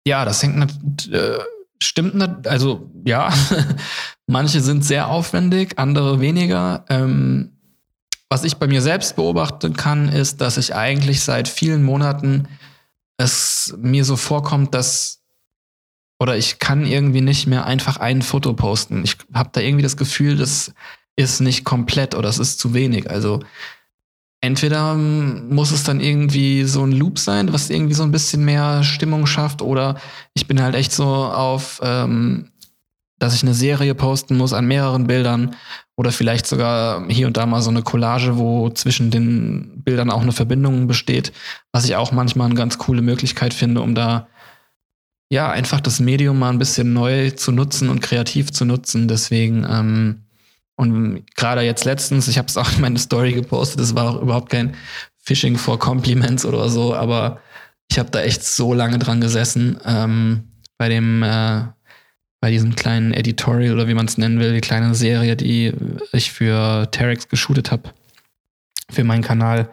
ja, das hängt, äh, stimmt, also ja, manche sind sehr aufwendig, andere weniger. Ähm, was ich bei mir selbst beobachten kann, ist, dass ich eigentlich seit vielen Monaten es mir so vorkommt, dass oder ich kann irgendwie nicht mehr einfach ein Foto posten. Ich habe da irgendwie das Gefühl, das ist nicht komplett oder es ist zu wenig. Also entweder muss es dann irgendwie so ein Loop sein, was irgendwie so ein bisschen mehr Stimmung schafft, oder ich bin halt echt so auf, ähm, dass ich eine Serie posten muss an mehreren Bildern oder vielleicht sogar hier und da mal so eine Collage, wo zwischen den Bildern auch eine Verbindung besteht, was ich auch manchmal eine ganz coole Möglichkeit finde, um da ja einfach das Medium mal ein bisschen neu zu nutzen und kreativ zu nutzen. Deswegen ähm, und gerade jetzt letztens, ich habe es auch in meine Story gepostet, das war auch überhaupt kein Phishing for Compliments oder so, aber ich habe da echt so lange dran gesessen ähm, bei dem äh, bei diesem kleinen Editorial oder wie man es nennen will, die kleine Serie, die ich für Terex geshootet habe, für meinen Kanal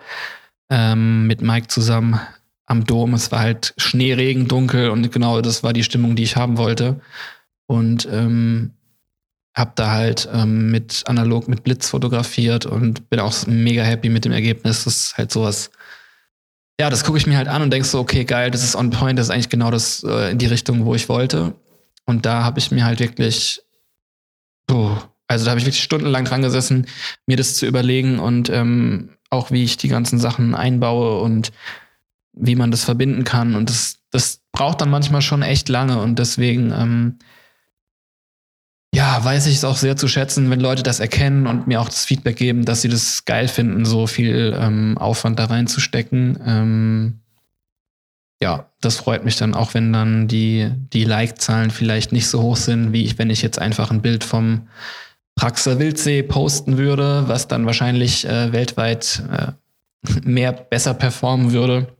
ähm, mit Mike zusammen am Dom. Es war halt Schneeregen, dunkel und genau das war die Stimmung, die ich haben wollte. Und ähm, habe da halt ähm, mit analog mit Blitz fotografiert und bin auch mega happy mit dem Ergebnis. Das ist halt sowas. Ja, das gucke ich mir halt an und denk so, okay, geil, das ist on point, das ist eigentlich genau das äh, in die Richtung, wo ich wollte. Und da habe ich mir halt wirklich, oh, also da habe ich wirklich stundenlang dran gesessen, mir das zu überlegen und ähm, auch wie ich die ganzen Sachen einbaue und wie man das verbinden kann. Und das, das braucht dann manchmal schon echt lange und deswegen, ähm, ja, weiß ich es auch sehr zu schätzen, wenn Leute das erkennen und mir auch das Feedback geben, dass sie das geil finden, so viel ähm, Aufwand da reinzustecken. Ähm, ja, das freut mich dann auch, wenn dann die, die Like-Zahlen vielleicht nicht so hoch sind, wie ich, wenn ich jetzt einfach ein Bild vom Praxer Wildsee posten würde, was dann wahrscheinlich äh, weltweit äh, mehr besser performen würde.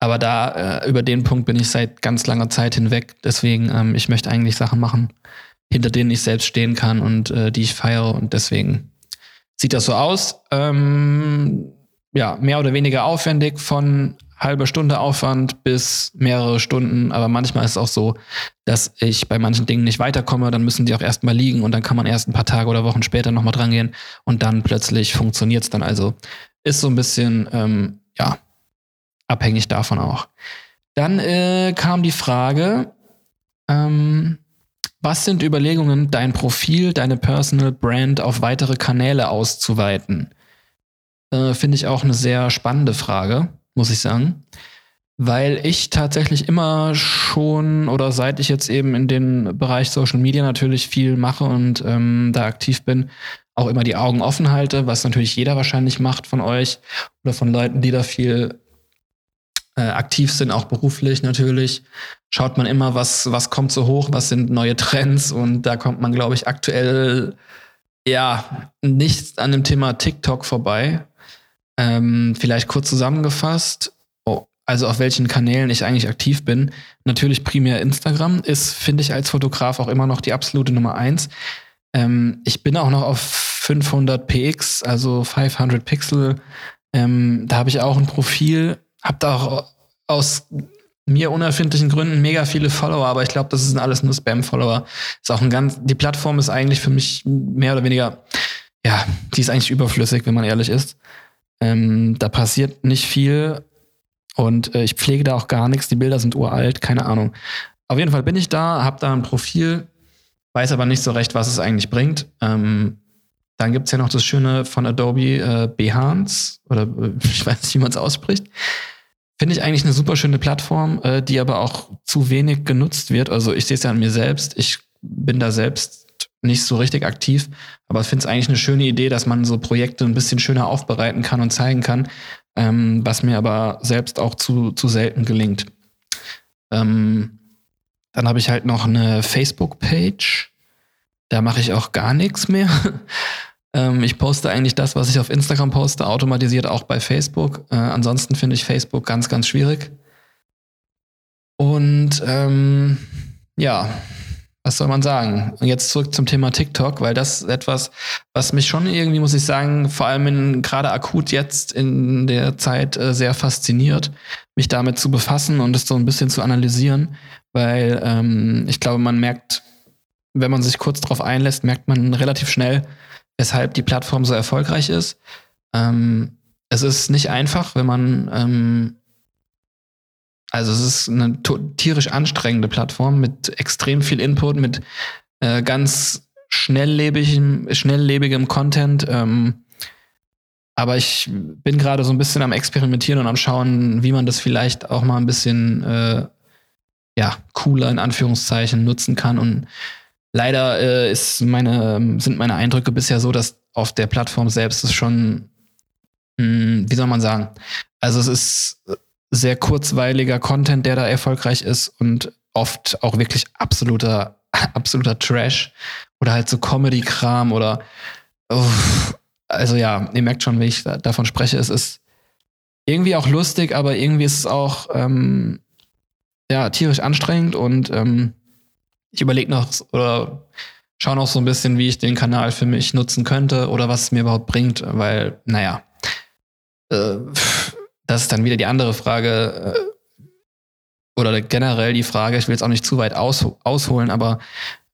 Aber da, äh, über den Punkt bin ich seit ganz langer Zeit hinweg. Deswegen, ähm, ich möchte eigentlich Sachen machen, hinter denen ich selbst stehen kann und äh, die ich feiere. Und deswegen sieht das so aus. Ähm, ja, mehr oder weniger aufwendig von halbe Stunde Aufwand bis mehrere Stunden. Aber manchmal ist es auch so, dass ich bei manchen Dingen nicht weiterkomme. Dann müssen die auch erstmal liegen und dann kann man erst ein paar Tage oder Wochen später nochmal dran gehen und dann plötzlich funktioniert es dann. Also ist so ein bisschen, ähm, ja, abhängig davon auch. Dann äh, kam die Frage, ähm, Was sind Überlegungen, dein Profil, deine Personal Brand auf weitere Kanäle auszuweiten? Äh, Finde ich auch eine sehr spannende Frage, muss ich sagen. Weil ich tatsächlich immer schon oder seit ich jetzt eben in den Bereich Social Media natürlich viel mache und ähm, da aktiv bin, auch immer die Augen offen halte, was natürlich jeder wahrscheinlich macht von euch oder von Leuten, die da viel äh, aktiv sind, auch beruflich natürlich. Schaut man immer, was, was kommt so hoch, was sind neue Trends und da kommt man, glaube ich, aktuell ja nicht an dem Thema TikTok vorbei. Ähm, vielleicht kurz zusammengefasst, oh, also auf welchen Kanälen ich eigentlich aktiv bin. Natürlich primär Instagram ist, finde ich, als Fotograf auch immer noch die absolute Nummer eins. Ähm, ich bin auch noch auf 500 px, also 500 Pixel. Ähm, da habe ich auch ein Profil, habe da auch aus mir unerfindlichen Gründen mega viele Follower, aber ich glaube, das sind alles nur Spam-Follower. Ist auch ein ganz, die Plattform ist eigentlich für mich mehr oder weniger, ja, die ist eigentlich überflüssig, wenn man ehrlich ist. Ähm, da passiert nicht viel und äh, ich pflege da auch gar nichts. Die Bilder sind uralt, keine Ahnung. Auf jeden Fall bin ich da, habe da ein Profil, weiß aber nicht so recht, was es eigentlich bringt. Ähm, dann gibt es ja noch das Schöne von Adobe äh, Behance, oder äh, ich weiß nicht, wie man es ausspricht. Finde ich eigentlich eine super schöne Plattform, äh, die aber auch zu wenig genutzt wird. Also ich sehe es ja an mir selbst. Ich bin da selbst nicht so richtig aktiv, aber ich finde es eigentlich eine schöne Idee, dass man so Projekte ein bisschen schöner aufbereiten kann und zeigen kann, ähm, was mir aber selbst auch zu, zu selten gelingt. Ähm, dann habe ich halt noch eine Facebook-Page. Da mache ich auch gar nichts mehr. ähm, ich poste eigentlich das, was ich auf Instagram poste, automatisiert auch bei Facebook. Äh, ansonsten finde ich Facebook ganz, ganz schwierig. Und ähm, ja, was soll man sagen? Und jetzt zurück zum Thema TikTok, weil das ist etwas, was mich schon irgendwie, muss ich sagen, vor allem gerade akut jetzt in der Zeit äh, sehr fasziniert, mich damit zu befassen und es so ein bisschen zu analysieren, weil ähm, ich glaube, man merkt, wenn man sich kurz darauf einlässt, merkt man relativ schnell, weshalb die Plattform so erfolgreich ist. Ähm, es ist nicht einfach, wenn man ähm, also es ist eine tierisch anstrengende Plattform mit extrem viel Input, mit äh, ganz schnelllebigem, schnelllebigem Content. Ähm, aber ich bin gerade so ein bisschen am Experimentieren und am Schauen, wie man das vielleicht auch mal ein bisschen äh, ja, cooler in Anführungszeichen nutzen kann. Und leider äh, ist meine, sind meine Eindrücke bisher so, dass auf der Plattform selbst es schon, mh, hm, wie soll man sagen, also es ist sehr kurzweiliger Content, der da erfolgreich ist und oft auch wirklich absoluter, absoluter Trash oder halt so Comedy-Kram oder uff, also ja, ihr merkt schon, wie ich da, davon spreche. Es ist irgendwie auch lustig, aber irgendwie ist es auch ähm, ja tierisch anstrengend und ähm, ich überlege noch oder schaue noch so ein bisschen, wie ich den Kanal für mich nutzen könnte oder was es mir überhaupt bringt, weil, naja, äh, das ist dann wieder die andere Frage, äh, oder generell die Frage, ich will jetzt auch nicht zu weit aus, ausholen, aber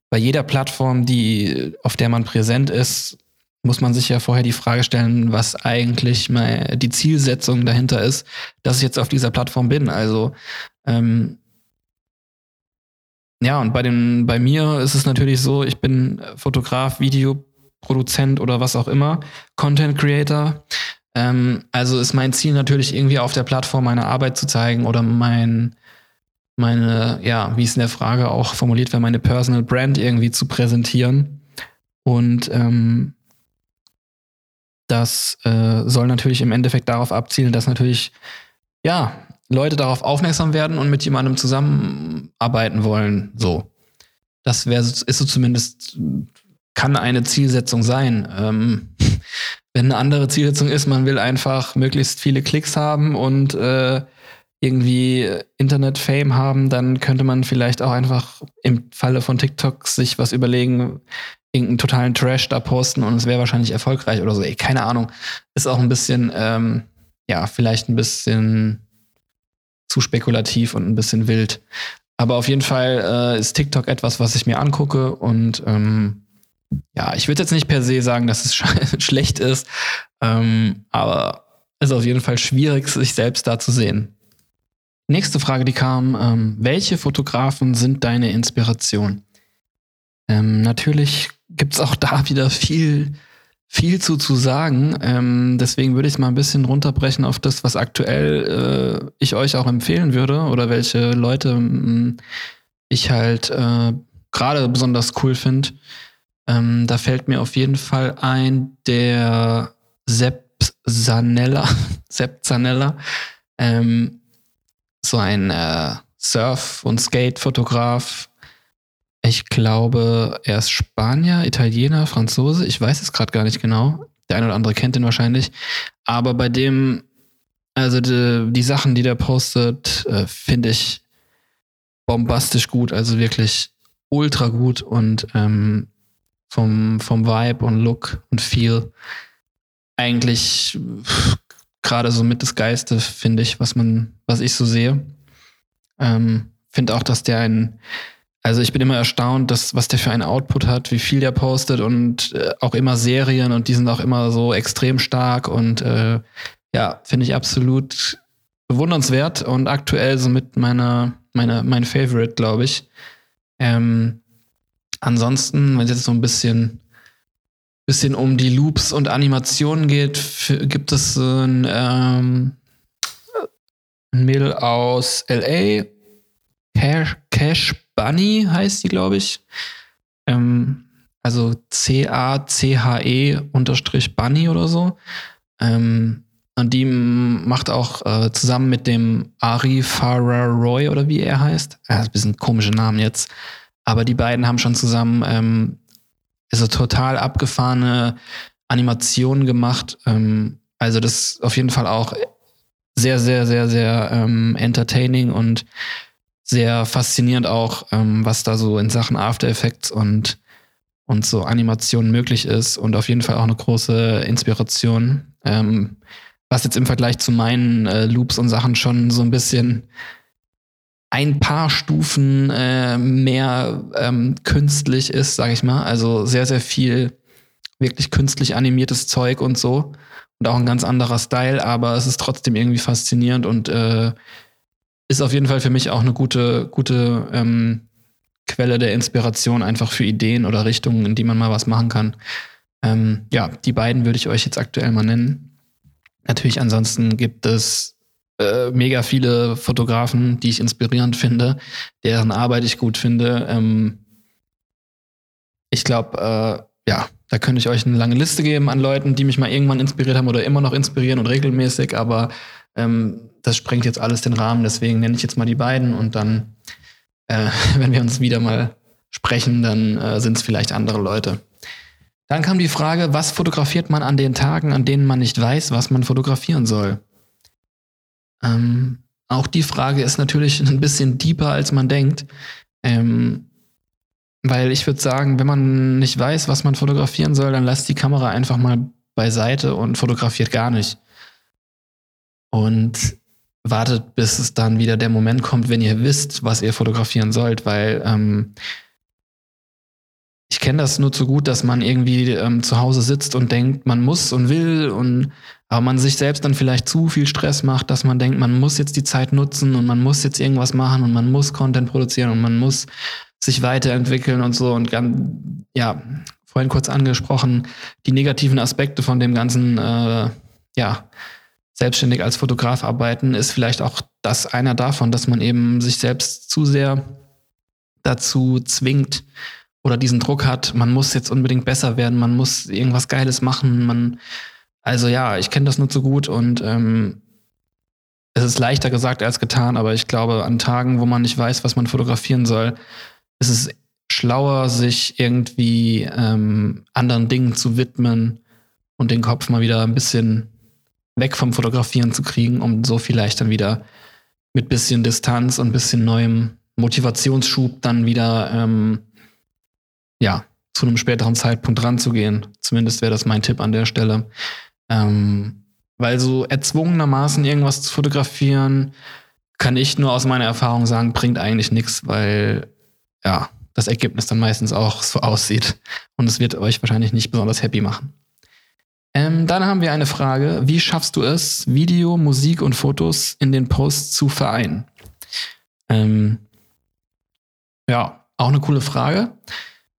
bei jeder Plattform, die, auf der man präsent ist, muss man sich ja vorher die Frage stellen, was eigentlich mal die Zielsetzung dahinter ist, dass ich jetzt auf dieser Plattform bin. Also ähm, ja, und bei den, bei mir ist es natürlich so, ich bin Fotograf, Videoproduzent oder was auch immer, Content Creator. Ähm, also ist mein Ziel natürlich irgendwie auf der Plattform meine Arbeit zu zeigen oder mein, meine, ja, wie es in der Frage auch formuliert wäre, meine Personal Brand irgendwie zu präsentieren. Und ähm, das äh, soll natürlich im Endeffekt darauf abzielen, dass natürlich, ja, Leute darauf aufmerksam werden und mit jemandem zusammenarbeiten wollen. So. Das wäre, ist so zumindest, kann eine Zielsetzung sein. Ähm, wenn eine andere Zielsetzung ist, man will einfach möglichst viele Klicks haben und äh, irgendwie Internet-Fame haben, dann könnte man vielleicht auch einfach im Falle von TikTok sich was überlegen, irgendeinen totalen Trash da posten und es wäre wahrscheinlich erfolgreich oder so. Ey, keine Ahnung. Ist auch ein bisschen, ähm, ja, vielleicht ein bisschen zu spekulativ und ein bisschen wild. Aber auf jeden Fall äh, ist TikTok etwas, was ich mir angucke und ähm, ja, ich würde jetzt nicht per se sagen, dass es schlecht ist, ähm, aber es ist auf jeden Fall schwierig, sich selbst da zu sehen. Nächste Frage, die kam, ähm, welche Fotografen sind deine Inspiration? Ähm, natürlich gibt's auch da wieder viel, viel zu, zu sagen. Ähm, deswegen würde ich es mal ein bisschen runterbrechen auf das, was aktuell äh, ich euch auch empfehlen würde oder welche Leute ähm, ich halt äh, gerade besonders cool finde. Ähm, da fällt mir auf jeden Fall ein, der Sepp Zanella, Sepp Zanella, ähm, so ein äh, Surf- und Skate-Fotograf. Ich glaube, er ist Spanier, Italiener, Franzose. Ich weiß es gerade gar nicht genau. Der eine oder andere kennt ihn wahrscheinlich. Aber bei dem, also die, die Sachen, die der postet, äh, finde ich bombastisch gut. Also wirklich ultra gut und ähm, vom, vom Vibe und Look und Feel eigentlich gerade so mit das Geiste, finde ich, was man, was ich so sehe. Ähm, finde auch, dass der ein, also ich bin immer erstaunt, dass, was der für einen Output hat, wie viel der postet und äh, auch immer Serien und die sind auch immer so extrem stark und äh, ja, finde ich absolut bewundernswert und aktuell so mit meiner, meiner, mein Favorite, glaube ich. Ähm, ansonsten, wenn es jetzt so ein bisschen bisschen um die Loops und Animationen geht, gibt es ein, ähm, ein Mädel aus LA, Cash, Cash Bunny heißt die, glaube ich. Ähm, also C-A-C-H-E unterstrich Bunny oder so. Ähm, und die macht auch äh, zusammen mit dem Ari Farah Roy oder wie er heißt. Ja, ist ein bisschen komische Namen jetzt. Aber die beiden haben schon zusammen ähm, also total abgefahrene Animationen gemacht. Ähm, also das ist auf jeden Fall auch sehr, sehr, sehr, sehr ähm, entertaining und sehr faszinierend auch, ähm, was da so in Sachen After Effects und, und so Animationen möglich ist und auf jeden Fall auch eine große Inspiration. Ähm, was jetzt im Vergleich zu meinen äh, Loops und Sachen schon so ein bisschen ein paar Stufen äh, mehr ähm, künstlich ist, sag ich mal. Also sehr, sehr viel wirklich künstlich animiertes Zeug und so. Und auch ein ganz anderer Style, aber es ist trotzdem irgendwie faszinierend und äh, ist auf jeden Fall für mich auch eine gute, gute ähm, Quelle der Inspiration einfach für Ideen oder Richtungen, in die man mal was machen kann. Ähm, ja, die beiden würde ich euch jetzt aktuell mal nennen. Natürlich, ansonsten gibt es äh, mega viele Fotografen, die ich inspirierend finde, deren Arbeit ich gut finde. Ähm, ich glaube, äh, ja, da könnte ich euch eine lange Liste geben an Leuten, die mich mal irgendwann inspiriert haben oder immer noch inspirieren und regelmäßig, aber ähm, das sprengt jetzt alles den Rahmen, deswegen nenne ich jetzt mal die beiden und dann, äh, wenn wir uns wieder mal sprechen, dann äh, sind es vielleicht andere Leute. Dann kam die Frage, was fotografiert man an den Tagen, an denen man nicht weiß, was man fotografieren soll? Ähm, auch die Frage ist natürlich ein bisschen deeper, als man denkt. Ähm, weil ich würde sagen, wenn man nicht weiß, was man fotografieren soll, dann lasst die Kamera einfach mal beiseite und fotografiert gar nicht. Und wartet, bis es dann wieder der Moment kommt, wenn ihr wisst, was ihr fotografieren sollt, weil ähm, ich kenne das nur zu gut, dass man irgendwie ähm, zu Hause sitzt und denkt, man muss und will und aber man sich selbst dann vielleicht zu viel Stress macht, dass man denkt, man muss jetzt die Zeit nutzen und man muss jetzt irgendwas machen und man muss Content produzieren und man muss sich weiterentwickeln und so. Und ganz, ja, vorhin kurz angesprochen, die negativen Aspekte von dem ganzen, äh, ja, selbstständig als Fotograf arbeiten, ist vielleicht auch das einer davon, dass man eben sich selbst zu sehr dazu zwingt oder diesen Druck hat, man muss jetzt unbedingt besser werden, man muss irgendwas Geiles machen, man also ja, ich kenne das nur zu gut und ähm, es ist leichter gesagt als getan, aber ich glaube, an Tagen, wo man nicht weiß, was man fotografieren soll, ist es schlauer, sich irgendwie ähm, anderen Dingen zu widmen und den Kopf mal wieder ein bisschen weg vom Fotografieren zu kriegen, um so vielleicht dann wieder mit bisschen Distanz und bisschen neuem Motivationsschub dann wieder ähm, ja zu einem späteren Zeitpunkt ranzugehen. Zumindest wäre das mein Tipp an der Stelle. Ähm, weil so erzwungenermaßen irgendwas zu fotografieren, kann ich nur aus meiner Erfahrung sagen, bringt eigentlich nichts, weil ja, das Ergebnis dann meistens auch so aussieht. Und es wird euch wahrscheinlich nicht besonders happy machen. Ähm, dann haben wir eine Frage. Wie schaffst du es, Video, Musik und Fotos in den Posts zu vereinen? Ähm, ja, auch eine coole Frage.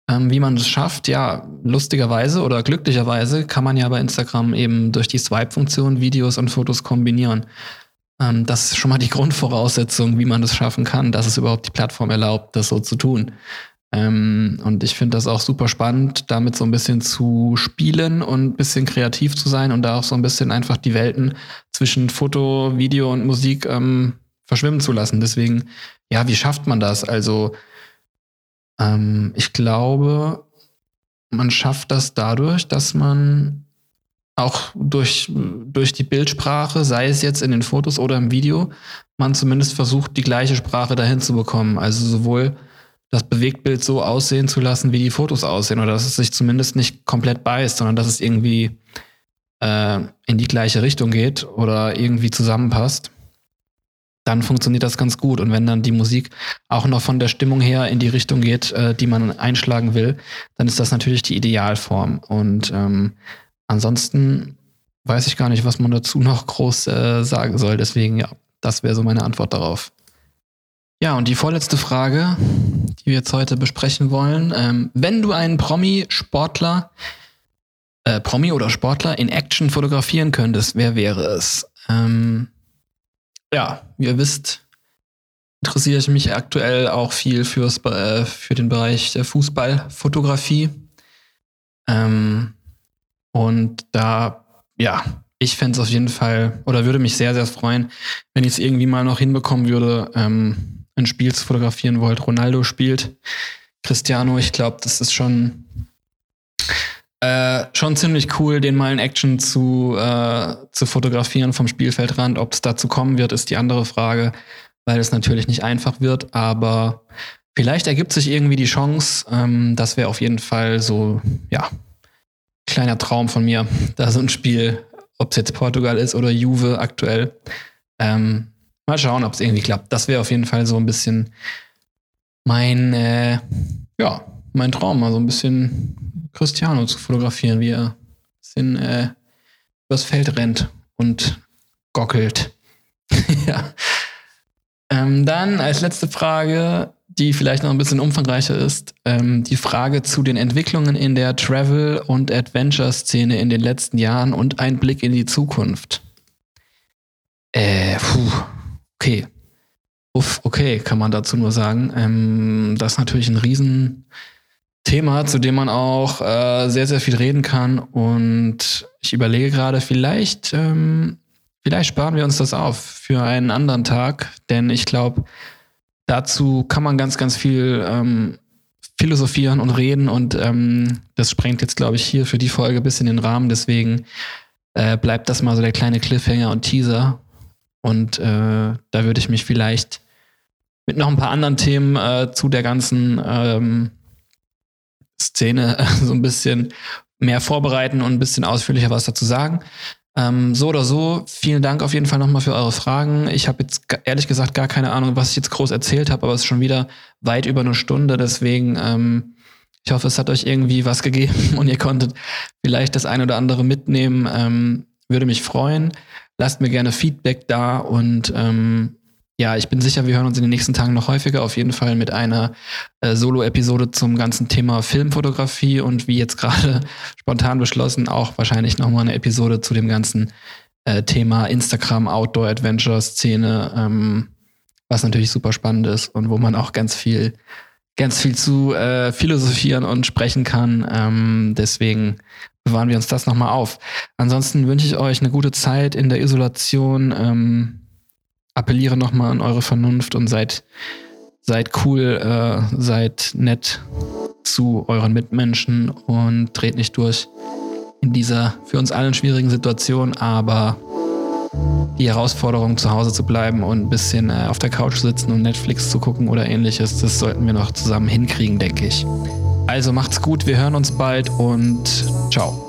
Ähm, wie man das schafft, ja, lustigerweise oder glücklicherweise kann man ja bei Instagram eben durch die Swipe-Funktion Videos und Fotos kombinieren. Ähm, das ist schon mal die Grundvoraussetzung, wie man das schaffen kann, dass es überhaupt die Plattform erlaubt, das so zu tun. Ähm, und ich finde das auch super spannend, damit so ein bisschen zu spielen und ein bisschen kreativ zu sein und da auch so ein bisschen einfach die Welten zwischen Foto, Video und Musik ähm, verschwimmen zu lassen. Deswegen, ja, wie schafft man das? Also, ähm, ich glaube, man schafft das dadurch, dass man auch durch, durch die Bildsprache, sei es jetzt in den Fotos oder im Video, man zumindest versucht, die gleiche Sprache dahin zu bekommen. Also sowohl das Bewegtbild so aussehen zu lassen, wie die Fotos aussehen, oder dass es sich zumindest nicht komplett beißt, sondern dass es irgendwie äh, in die gleiche Richtung geht oder irgendwie zusammenpasst dann funktioniert das ganz gut. Und wenn dann die Musik auch noch von der Stimmung her in die Richtung geht, äh, die man einschlagen will, dann ist das natürlich die Idealform. Und ähm, ansonsten weiß ich gar nicht, was man dazu noch groß äh, sagen soll. Deswegen, ja, das wäre so meine Antwort darauf. Ja, und die vorletzte Frage, die wir jetzt heute besprechen wollen. Ähm, wenn du einen Promi-Sportler, äh, Promi oder Sportler in Action fotografieren könntest, wer wäre es? Ähm, ja, wie ihr wisst, interessiere ich mich aktuell auch viel fürs, äh, für den Bereich der Fußballfotografie. Ähm, und da, ja, ich fände es auf jeden Fall oder würde mich sehr, sehr freuen, wenn ich es irgendwie mal noch hinbekommen würde, ähm, ein Spiel zu fotografieren, wo halt Ronaldo spielt. Cristiano, ich glaube, das ist schon äh, schon ziemlich cool, den mal in Action zu, äh, zu fotografieren vom Spielfeldrand. Ob es dazu kommen wird, ist die andere Frage, weil es natürlich nicht einfach wird. Aber vielleicht ergibt sich irgendwie die Chance. Ähm, das wäre auf jeden Fall so, ja, kleiner Traum von mir, da so ein Spiel, ob es jetzt Portugal ist oder Juve aktuell. Ähm, mal schauen, ob es irgendwie klappt. Das wäre auf jeden Fall so ein bisschen mein, äh, ja, mein Traum, mal so ein bisschen Cristiano zu fotografieren, wie er in, äh, übers Feld rennt und gockelt. ja. Ähm, dann als letzte Frage, die vielleicht noch ein bisschen umfangreicher ist, ähm, die Frage zu den Entwicklungen in der Travel- und Adventure-Szene in den letzten Jahren und ein Blick in die Zukunft. Äh, puh, okay. Uff, okay, kann man dazu nur sagen. Ähm, das ist natürlich ein riesen Thema, zu dem man auch äh, sehr, sehr viel reden kann. Und ich überlege gerade, vielleicht, ähm, vielleicht sparen wir uns das auf für einen anderen Tag, denn ich glaube, dazu kann man ganz, ganz viel ähm, philosophieren und reden. Und ähm, das sprengt jetzt, glaube ich, hier für die Folge bis in den Rahmen. Deswegen äh, bleibt das mal so der kleine Cliffhanger und Teaser. Und äh, da würde ich mich vielleicht mit noch ein paar anderen Themen äh, zu der ganzen ähm, Szene so ein bisschen mehr vorbereiten und ein bisschen ausführlicher was dazu sagen. Ähm, so oder so, vielen Dank auf jeden Fall nochmal für eure Fragen. Ich habe jetzt ehrlich gesagt gar keine Ahnung, was ich jetzt groß erzählt habe, aber es ist schon wieder weit über eine Stunde. Deswegen, ähm, ich hoffe, es hat euch irgendwie was gegeben und ihr konntet vielleicht das ein oder andere mitnehmen. Ähm, würde mich freuen. Lasst mir gerne Feedback da und ähm, ja, ich bin sicher, wir hören uns in den nächsten Tagen noch häufiger. Auf jeden Fall mit einer äh, Solo-Episode zum ganzen Thema Filmfotografie und wie jetzt gerade spontan beschlossen, auch wahrscheinlich nochmal eine Episode zu dem ganzen äh, Thema Instagram, Outdoor-Adventure-Szene, ähm, was natürlich super spannend ist und wo man auch ganz viel, ganz viel zu äh, philosophieren und sprechen kann. Ähm, deswegen bewahren wir uns das nochmal auf. Ansonsten wünsche ich euch eine gute Zeit in der Isolation. Ähm, appelliere nochmal an eure Vernunft und seid, seid cool, äh, seid nett zu euren Mitmenschen und dreht nicht durch in dieser für uns allen schwierigen Situation, aber die Herausforderung, zu Hause zu bleiben und ein bisschen äh, auf der Couch sitzen und Netflix zu gucken oder ähnliches, das sollten wir noch zusammen hinkriegen, denke ich. Also macht's gut, wir hören uns bald und ciao.